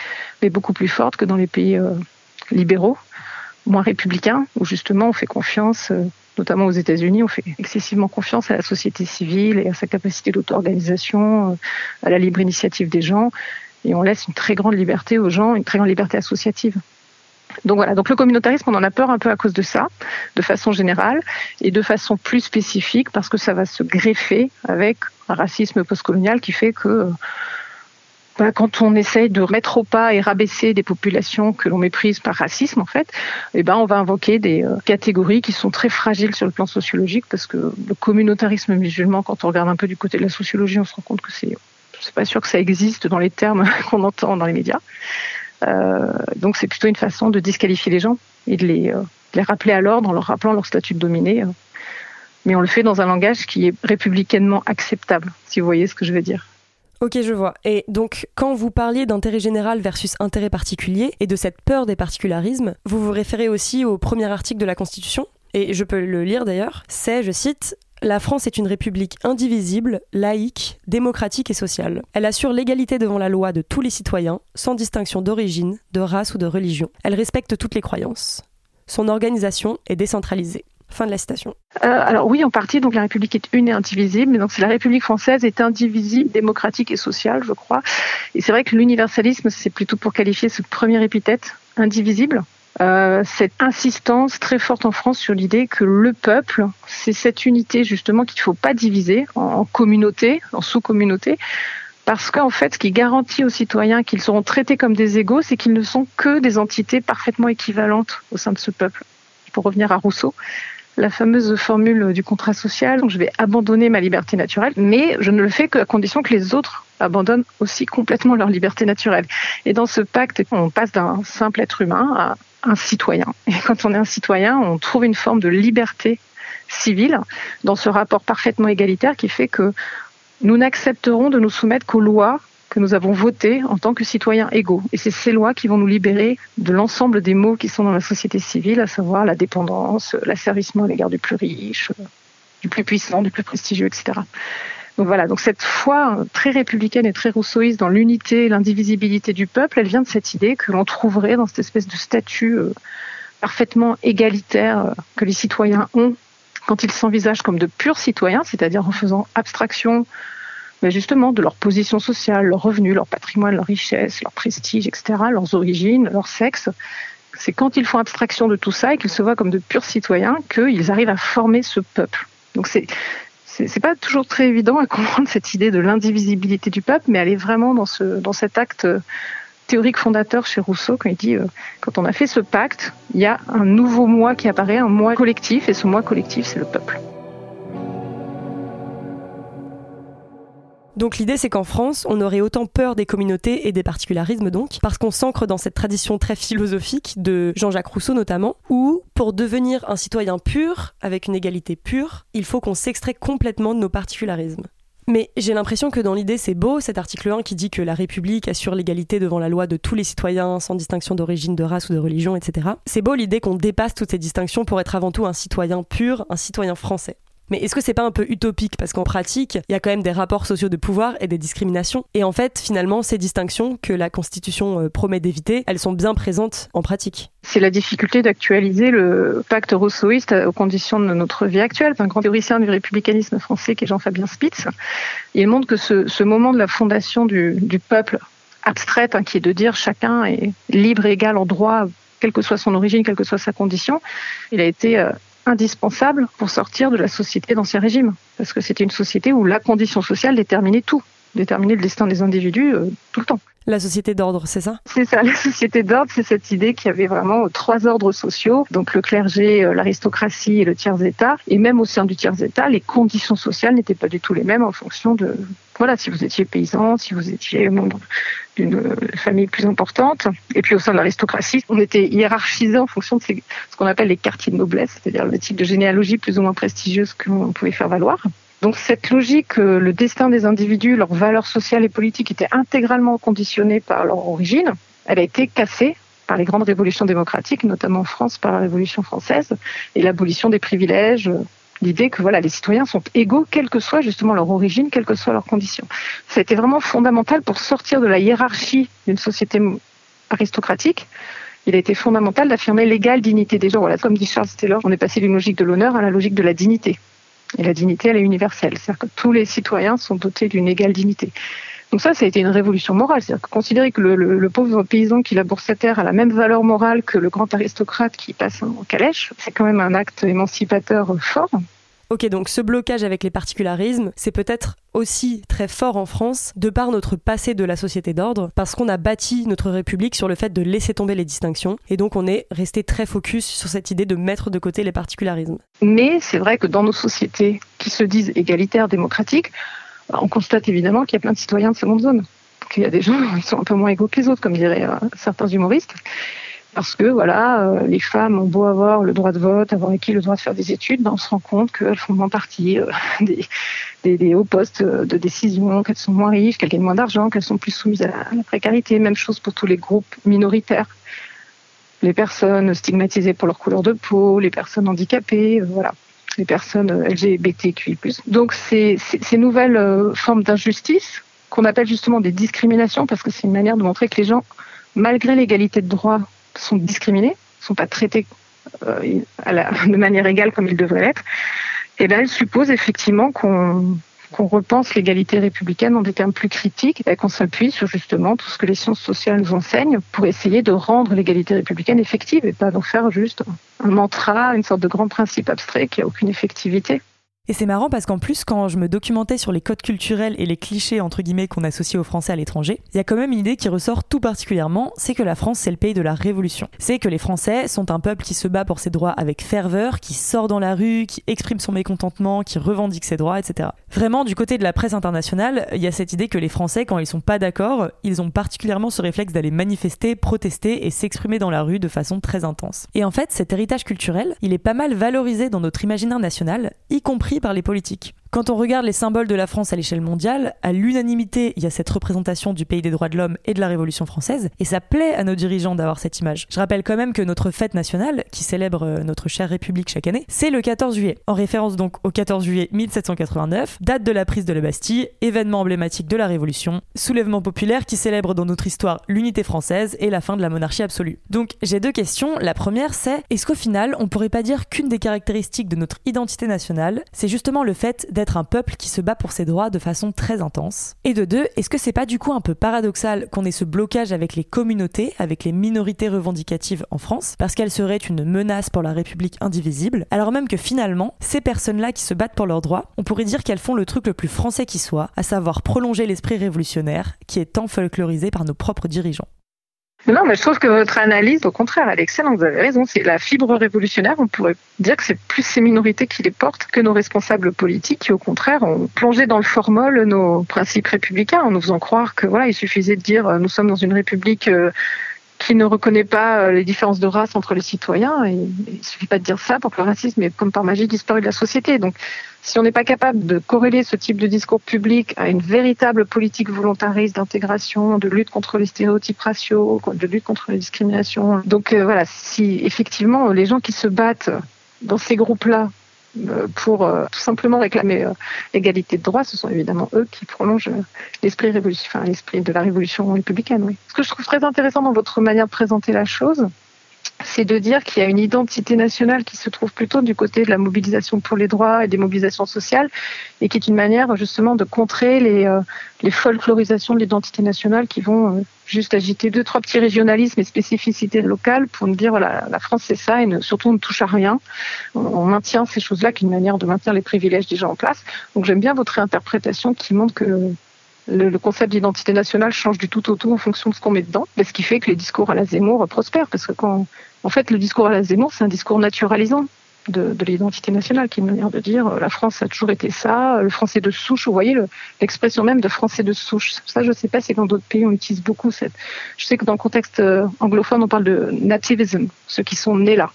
mais beaucoup plus forte que dans les pays euh, libéraux, moins républicains, où justement on fait confiance, euh, notamment aux États-Unis, on fait excessivement confiance à la société civile et à sa capacité d'auto-organisation, euh, à la libre initiative des gens, et on laisse une très grande liberté aux gens, une très grande liberté associative. Donc voilà, donc le communautarisme, on en a peur un peu à cause de ça, de façon générale, et de façon plus spécifique, parce que ça va se greffer avec un racisme postcolonial qui fait que bah, quand on essaye de mettre au pas et rabaisser des populations que l'on méprise par racisme, en fait, eh ben, on va invoquer des euh, catégories qui sont très fragiles sur le plan sociologique parce que le communautarisme musulman, quand on regarde un peu du côté de la sociologie, on se rend compte que c'est, c'est pas sûr que ça existe dans les termes <laughs> qu'on entend dans les médias. Euh, donc c'est plutôt une façon de disqualifier les gens et de les, euh, les rappeler à l'ordre en leur rappelant leur statut de dominé. Mais on le fait dans un langage qui est républicainement acceptable, si vous voyez ce que je veux dire. Ok, je vois. Et donc, quand vous parliez d'intérêt général versus intérêt particulier et de cette peur des particularismes, vous vous référez aussi au premier article de la Constitution et je peux le lire d'ailleurs, c'est, je cite, la France est une république indivisible, laïque, démocratique et sociale. Elle assure l'égalité devant la loi de tous les citoyens, sans distinction d'origine, de race ou de religion. Elle respecte toutes les croyances. Son organisation est décentralisée. Fin de la citation. Euh, alors oui, en partie, donc la République est une et indivisible, mais donc c'est la République française est indivisible, démocratique et sociale, je crois. Et c'est vrai que l'universalisme, c'est plutôt pour qualifier ce premier épithète, indivisible. Euh, cette insistance très forte en France sur l'idée que le peuple, c'est cette unité justement qu'il ne faut pas diviser en, communauté, en sous-communauté, parce qu'en fait, ce qui garantit aux citoyens qu'ils seront traités comme des égaux, c'est qu'ils ne sont que des entités parfaitement équivalentes au sein de ce peuple. Pour revenir à Rousseau, la fameuse formule du contrat social, donc je vais abandonner ma liberté naturelle, mais je ne le fais qu'à condition que les autres abandonnent aussi complètement leur liberté naturelle. Et dans ce pacte, on passe d'un simple être humain à un citoyen. Et quand on est un citoyen, on trouve une forme de liberté civile dans ce rapport parfaitement égalitaire qui fait que nous n'accepterons de nous soumettre qu'aux lois que nous avons votées en tant que citoyens égaux. Et c'est ces lois qui vont nous libérer de l'ensemble des maux qui sont dans la société civile, à savoir la dépendance, l'asservissement à l'égard du plus riche, du plus puissant, du plus prestigieux, etc. Donc voilà, donc cette foi très républicaine et très rousseauiste dans l'unité et l'indivisibilité du peuple, elle vient de cette idée que l'on trouverait dans cette espèce de statut euh, parfaitement égalitaire euh, que les citoyens ont quand ils s'envisagent comme de purs citoyens, c'est-à-dire en faisant abstraction mais justement de leur position sociale, leur revenu, leur patrimoine, leur richesse, leur prestige, etc., leurs origines, leur sexe. C'est quand ils font abstraction de tout ça et qu'ils se voient comme de purs citoyens qu'ils arrivent à former ce peuple. Donc c'est c'est pas toujours très évident à comprendre cette idée de l'indivisibilité du peuple, mais elle est vraiment dans, ce, dans cet acte euh, théorique fondateur chez Rousseau quand il dit euh, quand on a fait ce pacte, il y a un nouveau moi qui apparaît, un moi collectif, et ce moi collectif, c'est le peuple. Donc l'idée c'est qu'en France, on aurait autant peur des communautés et des particularismes donc, parce qu'on s'ancre dans cette tradition très philosophique de Jean-Jacques Rousseau notamment, où pour devenir un citoyen pur, avec une égalité pure, il faut qu'on s'extrait complètement de nos particularismes. Mais j'ai l'impression que dans l'idée, c'est beau cet article 1 qui dit que la République assure l'égalité devant la loi de tous les citoyens sans distinction d'origine, de race ou de religion, etc. C'est beau l'idée qu'on dépasse toutes ces distinctions pour être avant tout un citoyen pur, un citoyen français. Mais est-ce que c'est pas un peu utopique? Parce qu'en pratique, il y a quand même des rapports sociaux de pouvoir et des discriminations. Et en fait, finalement, ces distinctions que la Constitution euh, promet d'éviter, elles sont bien présentes en pratique. C'est la difficulté d'actualiser le pacte rousseauiste aux conditions de notre vie actuelle. Un grand théoricien du républicanisme français qui est Jean-Fabien Spitz. Il montre que ce, moment de la fondation du, peuple abstraite, hein, qui est de dire chacun est libre et égal en droit, quelle que soit son origine, quelle que soit sa condition, il a été euh, indispensable pour sortir de la société d'Ancien Régime. Parce que c'était une société où la condition sociale déterminait tout, déterminait le destin des individus euh, tout le temps. La société d'ordre, c'est ça? C'est ça, <laughs> la société d'ordre, c'est cette idée qu'il y avait vraiment trois ordres sociaux, donc le clergé, euh, l'aristocratie et le tiers-état. Et même au sein du tiers-état, les conditions sociales n'étaient pas du tout les mêmes en fonction de, voilà, si vous étiez paysan, si vous étiez membre d'une famille plus importante. Et puis au sein de l'aristocratie, on était hiérarchisé en fonction de ce qu'on appelle les quartiers de noblesse, c'est-à-dire le type de généalogie plus ou moins prestigieuse qu'on pouvait faire valoir. Donc cette logique, euh, le destin des individus, leurs valeurs sociales et politiques étaient intégralement conditionnés par leur origine, elle a été cassée par les grandes révolutions démocratiques, notamment en France par la Révolution française et l'abolition des privilèges, l'idée que voilà, les citoyens sont égaux, quelle que soit justement leur origine, quelles que soient leurs conditions. Été vraiment fondamental pour sortir de la hiérarchie d'une société aristocratique. Il a été fondamental d'affirmer l'égale dignité des gens. Voilà, comme dit Charles Taylor, on est passé d'une logique de l'honneur à la logique de la dignité. Et la dignité, elle est universelle. C'est-à-dire que tous les citoyens sont dotés d'une égale dignité. Donc ça, ça a été une révolution morale. C'est-à-dire que considérer que le, pauvre paysan qui laboure sa terre a la même valeur morale que le grand aristocrate qui passe en calèche, c'est quand même un acte émancipateur fort. Ok, donc ce blocage avec les particularismes, c'est peut-être aussi très fort en France de par notre passé de la société d'ordre, parce qu'on a bâti notre République sur le fait de laisser tomber les distinctions, et donc on est resté très focus sur cette idée de mettre de côté les particularismes. Mais c'est vrai que dans nos sociétés qui se disent égalitaires, démocratiques, on constate évidemment qu'il y a plein de citoyens de seconde zone qu'il y a des gens qui sont un peu moins égaux que les autres, comme diraient certains humoristes parce que voilà, euh, les femmes ont beau avoir le droit de vote, avoir acquis le droit de faire des études, ben on se rend compte qu'elles font moins partie euh, <laughs> des, hauts postes de décision, qu'elles sont moins riches, qu'elles gagnent moins d'argent, qu'elles sont plus soumises à la, précarité. Même chose pour tous les groupes minoritaires, les personnes stigmatisées pour leur couleur de peau, les personnes handicapées, euh, voilà, les personnes LGBTQI+. Donc ces, ces nouvelles formes d'injustice qu'on appelle justement des discriminations, parce que c'est une manière de montrer que les gens, malgré l'égalité de droit sont discriminés, sont pas traités euh, de manière égale comme ils devraient l'être, et bien, elle suppose effectivement qu'on repense l'égalité républicaine en des termes plus critiques et qu'on s'appuie sur justement tout ce que les sciences sociales nous enseignent pour essayer de rendre l'égalité républicaine effective et pas d'en faire juste un mantra, une sorte de grand principe abstrait qui a aucune effectivité. Et c'est marrant parce qu'en plus, quand je me documentais sur les codes culturels et les clichés entre guillemets qu'on associe aux Français à l'étranger, il y a quand même une idée qui ressort tout particulièrement, c'est que la France c'est le pays de la Révolution. C'est que les Français sont un peuple qui se bat pour ses droits avec ferveur, qui sort dans la rue, qui exprime son mécontentement, qui revendique ses droits, etc. Vraiment, du côté de la presse internationale, il y a cette idée que les Français, quand ils sont pas d'accord, ils ont particulièrement ce réflexe d'aller manifester, protester et s'exprimer dans la rue de façon très intense. Et en fait, cet héritage culturel, il est pas mal valorisé dans notre imaginaire national, y compris par les politiques. Quand on regarde les symboles de la France à l'échelle mondiale, à l'unanimité, il y a cette représentation du pays des droits de l'homme et de la Révolution française, et ça plaît à nos dirigeants d'avoir cette image. Je rappelle quand même que notre fête nationale, qui célèbre euh, notre chère République chaque année, c'est le 14 juillet, en référence donc au 14 juillet 1789, date de la prise de la Bastille, événement emblématique de la Révolution, soulèvement populaire qui célèbre dans notre histoire l'unité française et la fin de la monarchie absolue. Donc j'ai deux questions. La première c'est, est-ce qu'au final, on pourrait pas dire qu'une des caractéristiques de notre identité nationale, c'est justement le fait d'être un peuple qui se bat pour ses droits de façon très intense Et de deux, est-ce que c'est pas du coup un peu paradoxal qu'on ait ce blocage avec les communautés, avec les minorités revendicatives en France, parce qu'elles seraient une menace pour la République indivisible, alors même que finalement, ces personnes-là qui se battent pour leurs droits, on pourrait dire qu'elles font le truc le plus français qui soit, à savoir prolonger l'esprit révolutionnaire qui est tant folklorisé par nos propres dirigeants. Non, mais je trouve que votre analyse, au contraire, elle est excellente. Vous avez raison. C'est la fibre révolutionnaire. On pourrait dire que c'est plus ces minorités qui les portent que nos responsables politiques qui, au contraire, ont plongé dans le formol nos principes républicains en nous faisant croire que voilà, il suffisait de dire euh, nous sommes dans une république euh, qui ne reconnaît pas euh, les différences de race entre les citoyens. Et il suffit pas de dire ça pour que le racisme ait, comme par magie, disparu de la société. Donc, si on n'est pas capable de corréler ce type de discours public à une véritable politique volontariste d'intégration, de lutte contre les stéréotypes raciaux, de lutte contre les discriminations, donc euh, voilà, si effectivement les gens qui se battent dans ces groupes-là euh, pour euh, tout simplement réclamer l'égalité de droits, ce sont évidemment eux qui prolongent l'esprit l'esprit de la révolution républicaine. Oui. Ce que je trouve très intéressant dans votre manière de présenter la chose, c'est de dire qu'il y a une identité nationale qui se trouve plutôt du côté de la mobilisation pour les droits et des mobilisations sociales, et qui est une manière justement de contrer les, euh, les folklorisations de l'identité nationale qui vont euh, juste agiter deux, trois petits régionalismes et spécificités locales pour nous dire voilà, la France c'est ça, et surtout on ne touche à rien. On, maintient ces choses-là, qui est une manière de maintenir les privilèges déjà en place. Donc j'aime bien votre réinterprétation qui montre que le, concept d'identité nationale change du tout au tout en fonction de ce qu'on met dedans, ce qui fait que les discours à la Zemmour prospèrent, parce que en fait, le discours à la Zemmour, c'est un discours naturalisant de, l'identité nationale, qui est une manière de dire euh, la France a toujours été ça, le français de souche, vous voyez l'expression même de français de souche. Ça, je ne sais pas si dans d'autres pays on utilise beaucoup cette. Je sais que dans le contexte euh, anglophone, on parle de nativism, ceux qui sont nés là.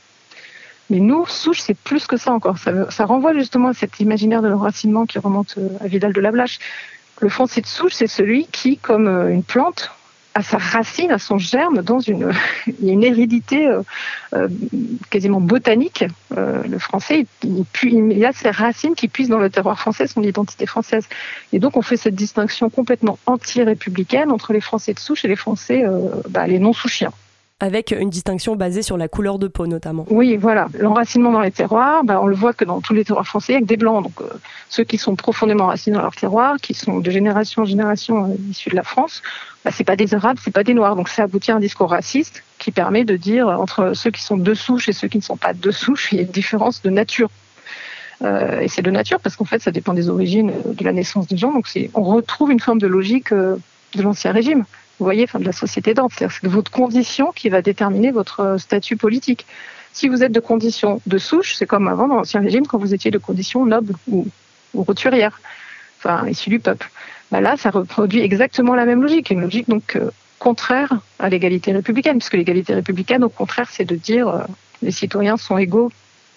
Mais nous, souche, c'est plus que ça encore. Ça, ça renvoie justement à cet imaginaire de l'enracinement qui remonte euh, à Vidal de la Blache. Le français de souche, c'est celui qui, comme euh, une plante, a sa racine, a son germe dans une, <laughs> il y a une hérédité euh, euh, quasiment botanique. le français, il, il, y a ses racines qui puissent dans le terroir français, son identité française. Et donc, on fait cette distinction complètement anti-républicaine entre les Français de souche et les Français, bah, les non-souchiens avec une distinction basée sur la couleur de peau notamment. Oui, voilà. L'enracinement dans les terroirs, ben, on le voit que dans tous les terroirs français, avec des blancs. Donc euh, ceux qui sont profondément enracinés dans leur terroir, qui sont de génération en génération euh, issus de la France, ben, c'est pas des Arabes, c'est pas des Noirs. Donc ça aboutit à un discours raciste qui permet de dire entre ceux qui sont de souche et ceux qui ne sont pas de souche, il y a une différence de nature. Euh, et c'est de nature parce qu'en fait, ça dépend des origines, de la naissance des gens. Donc on retrouve une forme de logique de l'ancien régime vous voyez, enfin, de la société d'ordre. C'est votre condition qui va déterminer votre euh, statut politique. Si vous êtes de condition de souche, c'est comme avant dans l'ancien régime quand vous étiez de condition noble ou, roturière, enfin issu du peuple. bah là, ça reproduit exactement la même logique, une logique donc contraire à l'égalité républicaine, puisque l'égalité républicaine, au contraire, c'est de dire euh, les citoyens sont égaux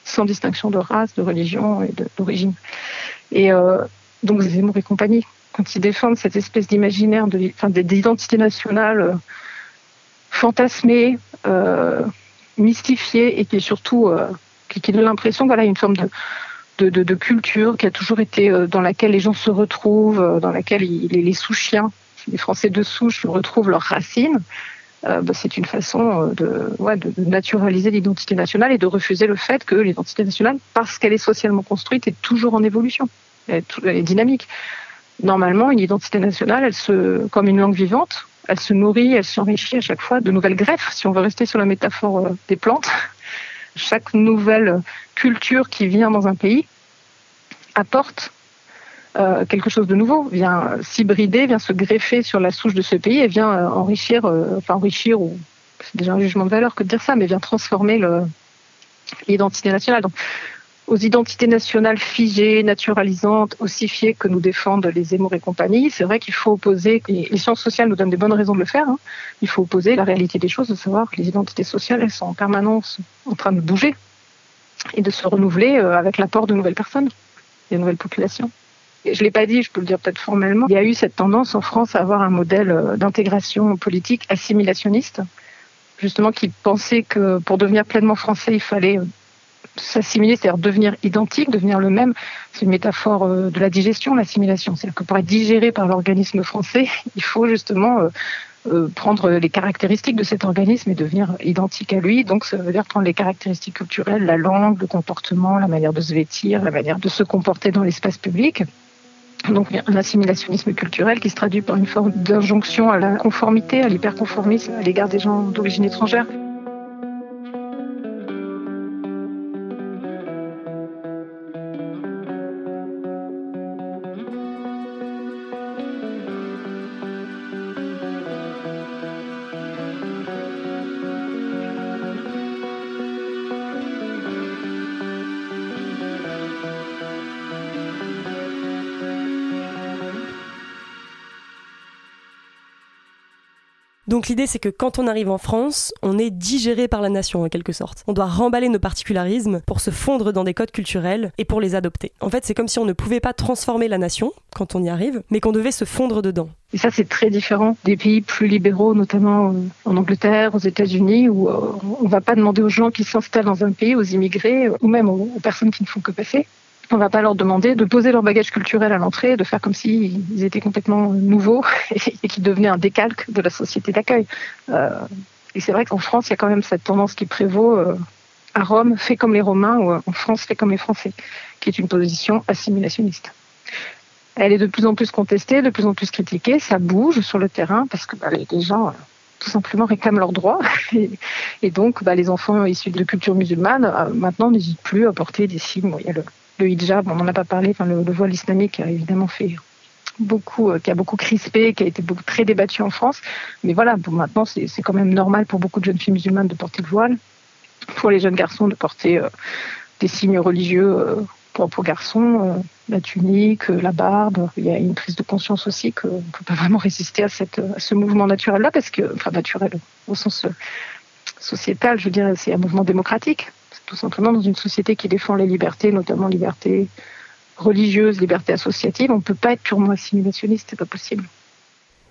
sans distinction de race, de religion et d'origine. Et euh, donc Zemmour et compagnie, quand ils défendent cette espèce d'imaginaire enfin, d'identité nationale euh, fantasmée, euh, mystifiée et qui est surtout euh, qui, qui, donne l'impression voilà une forme de culture qui a toujours été euh, dans laquelle les gens se retrouvent, dans laquelle les, sous-chiens les Français de souche retrouvent leurs racines, bah, c'est une façon de, naturaliser l'identité nationale et de refuser le fait que l'identité nationale, parce qu'elle est socialement construite, est toujours en évolution, elle est, dynamique. Normalement, une identité nationale, elle se, comme une langue vivante, elle se nourrit, elle s'enrichit à chaque fois de nouvelles greffes. Si on veut rester sur la métaphore euh, des plantes, <laughs> chaque nouvelle culture qui vient dans un pays apporte euh, quelque chose de nouveau, vient s'hybrider, vient se greffer sur la souche de ce pays et vient euh, enrichir, euh, enfin enrichir, ou c'est déjà un jugement de valeur que de dire ça, mais vient transformer l'identité nationale. Aux identités nationales figées, naturalisantes, ossifiées que nous défendent les Zemmour et compagnie, c'est vrai qu'il faut opposer, et les sciences sociales nous donnent des bonnes raisons de le faire, hein, il faut opposer la réalité des choses, de savoir que les identités sociales, elles sont en permanence en train de bouger et de se renouveler avec l'apport de nouvelles personnes, des nouvelles populations. Je l'ai pas dit, je peux le dire peut-être formellement, il y a eu cette tendance en France à avoir un modèle euh, d'intégration politique assimilationniste, justement qui pensait que pour devenir pleinement français, il fallait euh, s'assimiler, c'est-à-dire devenir identique, devenir le même. C'est une métaphore euh, de la digestion, l'assimilation. C'est-à-dire que pour être digéré par l'organisme français, <laughs> il faut justement prendre les caractéristiques de cet organisme et devenir identique à lui. Donc, ça veut dire prendre les caractéristiques culturelles, la langue, le comportement, la manière de se vêtir, la manière de se comporter dans l'espace public donc un assimilationnisme culturel qui se traduit par une forme d'injonction à la conformité, à l'hyperconformisme à l'égard des gens d'origine étrangère. L'idée c'est que quand on arrive en France, on est digéré par la nation en quelque sorte. On doit remballer nos particularismes pour se fondre dans des codes culturels et pour les adopter. En fait, c'est comme si on ne pouvait pas transformer la nation quand on y arrive, mais qu'on devait se fondre dedans. Et ça, c'est très différent des pays plus libéraux, notamment euh, en Angleterre, aux États-Unis, où euh, on ne va pas demander aux gens qui s'installent dans un pays, aux immigrés, ou même aux personnes qui ne font que passer, on va pas leur demander de poser leur bagage culturel à l'entrée, de faire comme s'ils étaient complètement nouveaux <laughs> et qu'ils devenaient un décalque de la société d'accueil. Euh, et c'est vrai qu'en France, il y a quand même cette tendance qui prévaut euh, à Rome, fait comme les Romains, ou en France, fait comme les Français, qui est une position assimilationniste. Elle est de plus en plus contestée, de plus en plus critiquée, ça bouge sur le terrain parce que bah, les gens euh, tout simplement réclament leurs droits. <laughs> Et, donc, bah, les enfants issus de culture musulmane, maintenant, n'hésitent plus à porter des signes. il le hijab, on n'en a pas parlé, le, voile islamique a évidemment fait beaucoup, euh, qui a beaucoup crispé, qui a été très débattu en France. Mais voilà, maintenant, c'est quand même normal pour beaucoup de jeunes filles musulmanes de porter le voile, pour les jeunes garçons de porter euh, des signes religieux euh, pour, garçons, la tunique, la barbe. Il y a une prise de conscience aussi qu'on ne peut pas vraiment résister à, à ce mouvement naturel-là, parce que, enfin, naturel au sens sociétal, je veux dire, c'est un mouvement démocratique tout simplement dans une société qui défend les libertés, notamment liberté religieuse, liberté associative, on ne peut pas être purement assimilationniste, c'est pas possible.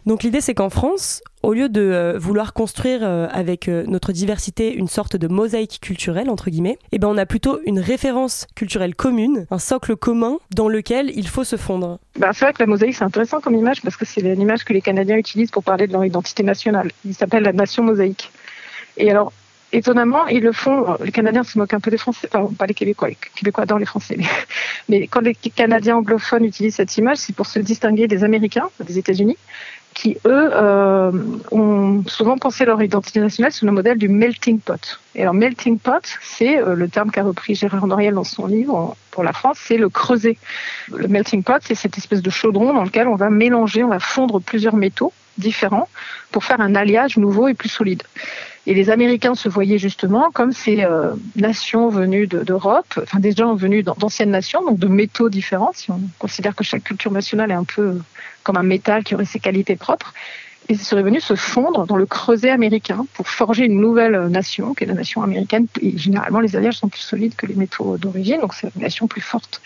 Donc l'idée c'est qu'en France, au lieu de euh, vouloir construire euh, avec euh, notre diversité une sorte de mosaïque culturelle entre guillemets, eh ben on a plutôt une référence culturelle commune, un socle commun dans lequel il faut se fondre. Ben, c'est vrai que la mosaïque c'est intéressant comme image parce que c'est l'image que les Canadiens utilisent pour parler de leur identité nationale. Il s'appelle la nation mosaïque. Et alors étonnamment, ils le font. Les Canadiens se moquent un peu des Français, enfin, pas les Québécois. Les Québécois adorent les Français. Mais, <laughs> quand les Canadiens anglophones utilisent cette image, c'est pour se distinguer des Américains, des États-Unis, qui, eux, euh, ont souvent pensé leur identité nationale sous le modèle du melting pot. Et alors, melting pot, c'est euh, le terme qu'a repris Gérard Noriel dans son livre pour la France, c'est le creuset. Le melting pot, c'est cette espèce de chaudron dans lequel on va mélanger, on va fondre plusieurs métaux différents pour faire un alliage nouveau et plus solide. Et les Américains se voyaient justement comme ces euh, nations venues d'Europe, enfin des gens venus d'anciennes nations, donc de métaux différents, si on considère que chaque culture nationale est un peu comme un métal qui aurait ses qualités propres. Ils seraient venus se fondre dans le creuset américain pour forger une nouvelle nation, qui est la nation américaine. Et généralement, les alliages sont plus solides que les métaux d'origine, donc c'est une nation plus forte.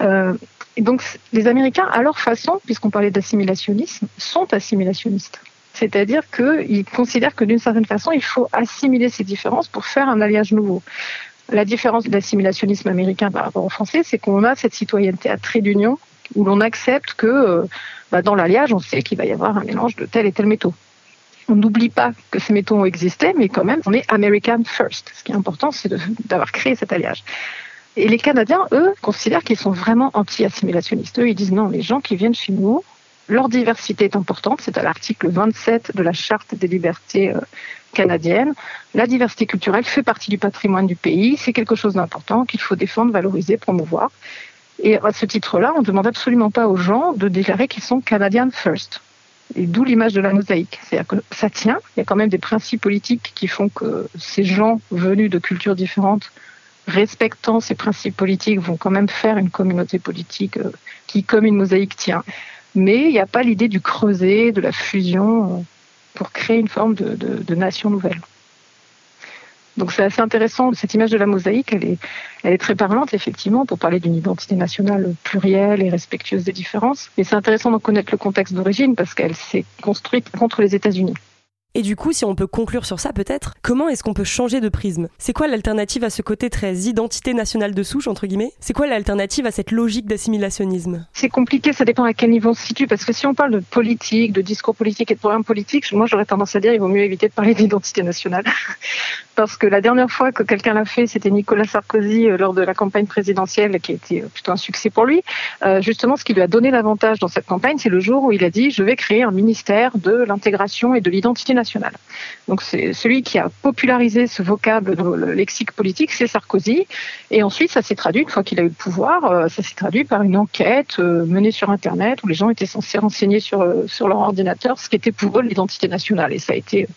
Euh, donc, les Américains, à leur façon, puisqu'on parlait d'assimilationnisme, sont assimilationnistes. C'est-à-dire qu'ils considèrent que d'une certaine façon, il faut assimiler ces différences pour faire un alliage nouveau. La différence de l'assimilationnisme américain par rapport au français, c'est qu'on a cette citoyenneté à trait d'union où l'on accepte que euh, bah, dans l'alliage, on sait qu'il va y avoir un mélange de tel et tel métaux. On n'oublie pas que ces métaux ont existé, mais quand même, on est American first. Ce qui est important, c'est d'avoir créé cet alliage. Et les Canadiens, eux, considèrent qu'ils sont vraiment anti-assimilationnistes. Eux, ils disent non, les gens qui viennent chez nous, leur diversité est importante. C'est à l'article 27 de la Charte des libertés euh, canadiennes. La diversité culturelle fait partie du patrimoine du pays. C'est quelque chose d'important qu'il faut défendre, valoriser, promouvoir. Et à ce titre-là, on ne demande absolument pas aux gens de déclarer qu'ils sont Canadian first. Et d'où l'image de la mosaïque. C'est-à-dire que ça tient. Il y a quand même des principes politiques qui font que ces gens venus de cultures différentes respectant ces principes politiques, vont quand même faire une communauté politique euh, qui, comme une mosaïque, tient. Mais il n'y a pas l'idée du creuset, de la fusion, euh, pour créer une forme de, nation nouvelle. Donc c'est assez intéressant, cette image de la mosaïque, elle est, elle est très parlante effectivement pour parler d'une identité nationale plurielle et respectueuse des différences. Mais c'est intéressant de connaître le contexte d'origine parce qu'elle s'est construite contre les États-Unis. Et du coup, si on peut conclure sur ça peut-être, comment est-ce qu'on peut changer de prisme? C'est quoi l'alternative à ce côté très identité nationale de souche, entre guillemets? C'est quoi l'alternative à cette logique d'assimilationnisme C'est compliqué, ça dépend à quel niveau on se situe, parce que si on parle de politique, de discours politique et de programme politique, moi j'aurais tendance à dire il vaut mieux éviter de parler d'identité nationale. Parce que la dernière fois que quelqu'un l'a fait, c'était Nicolas Sarkozy euh, lors de la campagne présidentielle, qui a été euh, plutôt un succès pour lui. Euh, justement, ce qui lui a donné l'avantage dans cette campagne, c'est le jour où il a dit je vais créer un ministère de l'intégration et de l'identité nationale donc c'est celui qui a popularisé ce vocable dans le lexique politique, c'est Sarkozy. Et ensuite, ça s'est traduit, une fois qu'il a eu le pouvoir, ça s'est traduit par une enquête menée sur Internet où les gens étaient censés renseigner sur, leur ordinateur ce qui était pour eux l'identité nationale. Et ça a été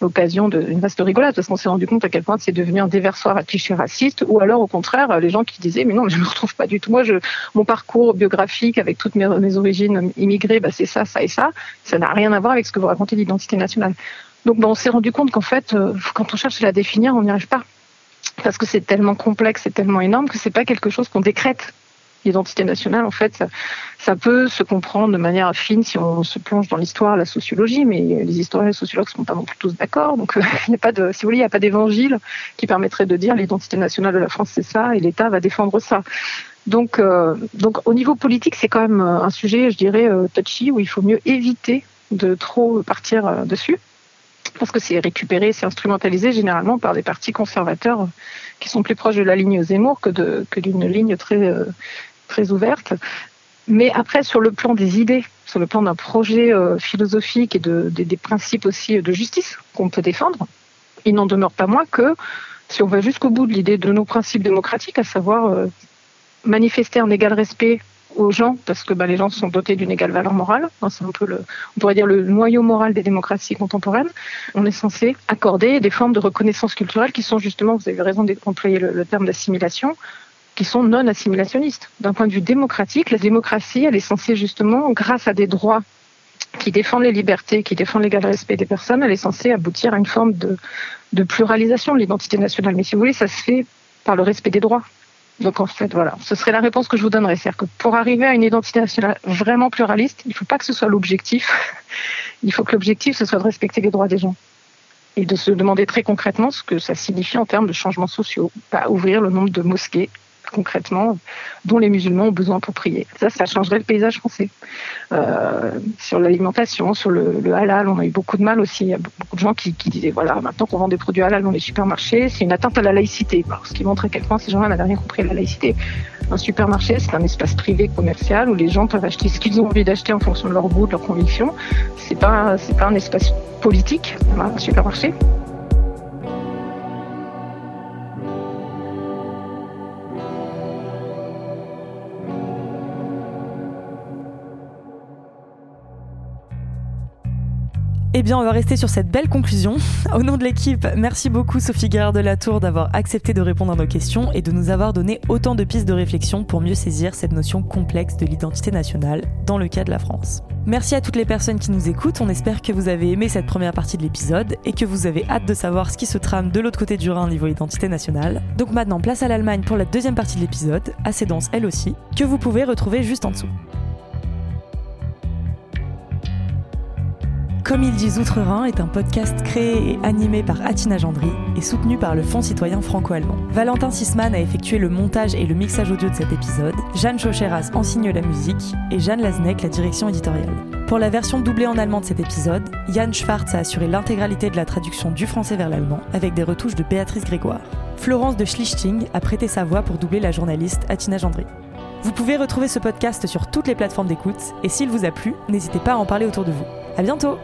l'occasion d'une vaste rigolade parce qu'on s'est rendu compte à quel point c'est devenu un déversoir à clichés racistes ou alors au contraire les gens qui disaient mais non je me retrouve pas du tout moi je mon parcours biographique avec toutes mes, origines immigrées bah, c'est ça ça et ça ça n'a rien à voir avec ce que vous racontez d'identité nationale donc on s'est rendu compte qu'en fait, euh, quand on cherche à la définir, on n'y arrive pas. Parce que c'est tellement complexe et tellement énorme que c'est pas quelque chose qu'on décrète. L'identité nationale, en fait, ça, peut se comprendre de manière fine si on se plonge dans l'histoire, la sociologie, mais les historiens et les sociologues ne sont pas non plus tous d'accord. Donc, <laughs> il n'y a pas de, si vous voulez, il n'y a pas d'évangile qui permettrait de dire l'identité nationale de la France, c'est ça, et l'État va défendre ça. Donc, euh, donc, au niveau politique, c'est quand même un sujet, je dirais, touchy, où il faut mieux éviter de trop partir dessus parce que c'est récupéré, c'est instrumentalisé généralement par des partis conservateurs qui sont plus proches de la ligne Zemmour que, d'une ligne très, euh, très ouverte. Mais après, sur le plan des idées, sur le plan d'un projet euh, philosophique et de, des principes aussi de justice qu'on peut défendre, il n'en demeure pas moins que si on va jusqu'au bout de l'idée de nos principes démocratiques, à savoir euh, manifester un égal respect aux gens, parce que bah, les gens sont dotés d'une égale valeur morale. C'est un peu le, on pourrait dire le noyau moral des démocraties contemporaines. On est censé accorder des formes de reconnaissance culturelle qui sont justement, vous avez raison d'employer le, le terme d'assimilation, qui sont non assimilationnistes. D'un point de vue démocratique, la démocratie, elle est censée justement, grâce à des droits qui défendent les libertés, qui défendent l'égal respect des personnes, elle est censée aboutir à une forme de, de pluralisation de l'identité nationale. Mais si vous voulez, ça se fait par le respect des droits. Donc en fait, voilà, ce serait la réponse que je vous donnerais. C'est-à-dire que pour arriver à une identité nationale vraiment pluraliste, il ne faut pas que ce soit l'objectif. <laughs> il faut que l'objectif, ce soit de respecter les droits des gens. Et de se demander très concrètement ce que ça signifie en termes de changements sociaux. Pas ouvrir le nombre de mosquées concrètement dont les musulmans ont besoin pour prier. Ça, ça changerait le paysage français. Euh, sur l'alimentation, sur le, halal, on a eu beaucoup de mal aussi. Il y a beaucoup de gens qui, disaient voilà, maintenant qu'on vend des produits halal dans les supermarchés, c'est une atteinte à la laïcité. ce qui montre à quel point ces gens-là n'avaient rien compris à la laïcité. Un supermarché, c'est un espace privé commercial où les gens peuvent acheter ce qu'ils ont envie d'acheter en fonction de leur goût, de leur conviction. C'est pas, pas un espace politique, un supermarché. Eh bien, on va rester sur cette belle conclusion. <laughs> Au nom de l'équipe, merci beaucoup Sophie Guerre de la Tour d'avoir accepté de répondre à nos questions et de nous avoir donné autant de pistes de réflexion pour mieux saisir cette notion complexe de l'identité nationale dans le cas de la France. Merci à toutes les personnes qui nous écoutent, on espère que vous avez aimé cette première partie de l'épisode et que vous avez hâte de savoir ce qui se trame de l'autre côté du Rhin niveau identité nationale. Donc maintenant, place à l'Allemagne pour la deuxième partie de l'épisode, assez dense elle aussi, que vous pouvez retrouver juste en dessous. Comme ils disent Outre-Rhin est un podcast créé et animé par Atina Gendry et soutenu par le Fonds citoyen franco-allemand. Valentin Sisman a effectué le montage et le mixage audio de cet épisode, Jeanne Chocheras en signe la musique et Jeanne Lasnek la direction éditoriale. Pour la version doublée en allemand de cet épisode, Jan Schwartz a assuré l'intégralité de la traduction du français vers l'allemand avec des retouches de Béatrice Grégoire. Florence de Schlichting a prêté sa voix pour doubler la journaliste Atina Gendry. Vous pouvez retrouver ce podcast sur toutes les plateformes d'écoute et s'il vous a plu, n'hésitez pas à en parler autour de vous. À bientôt!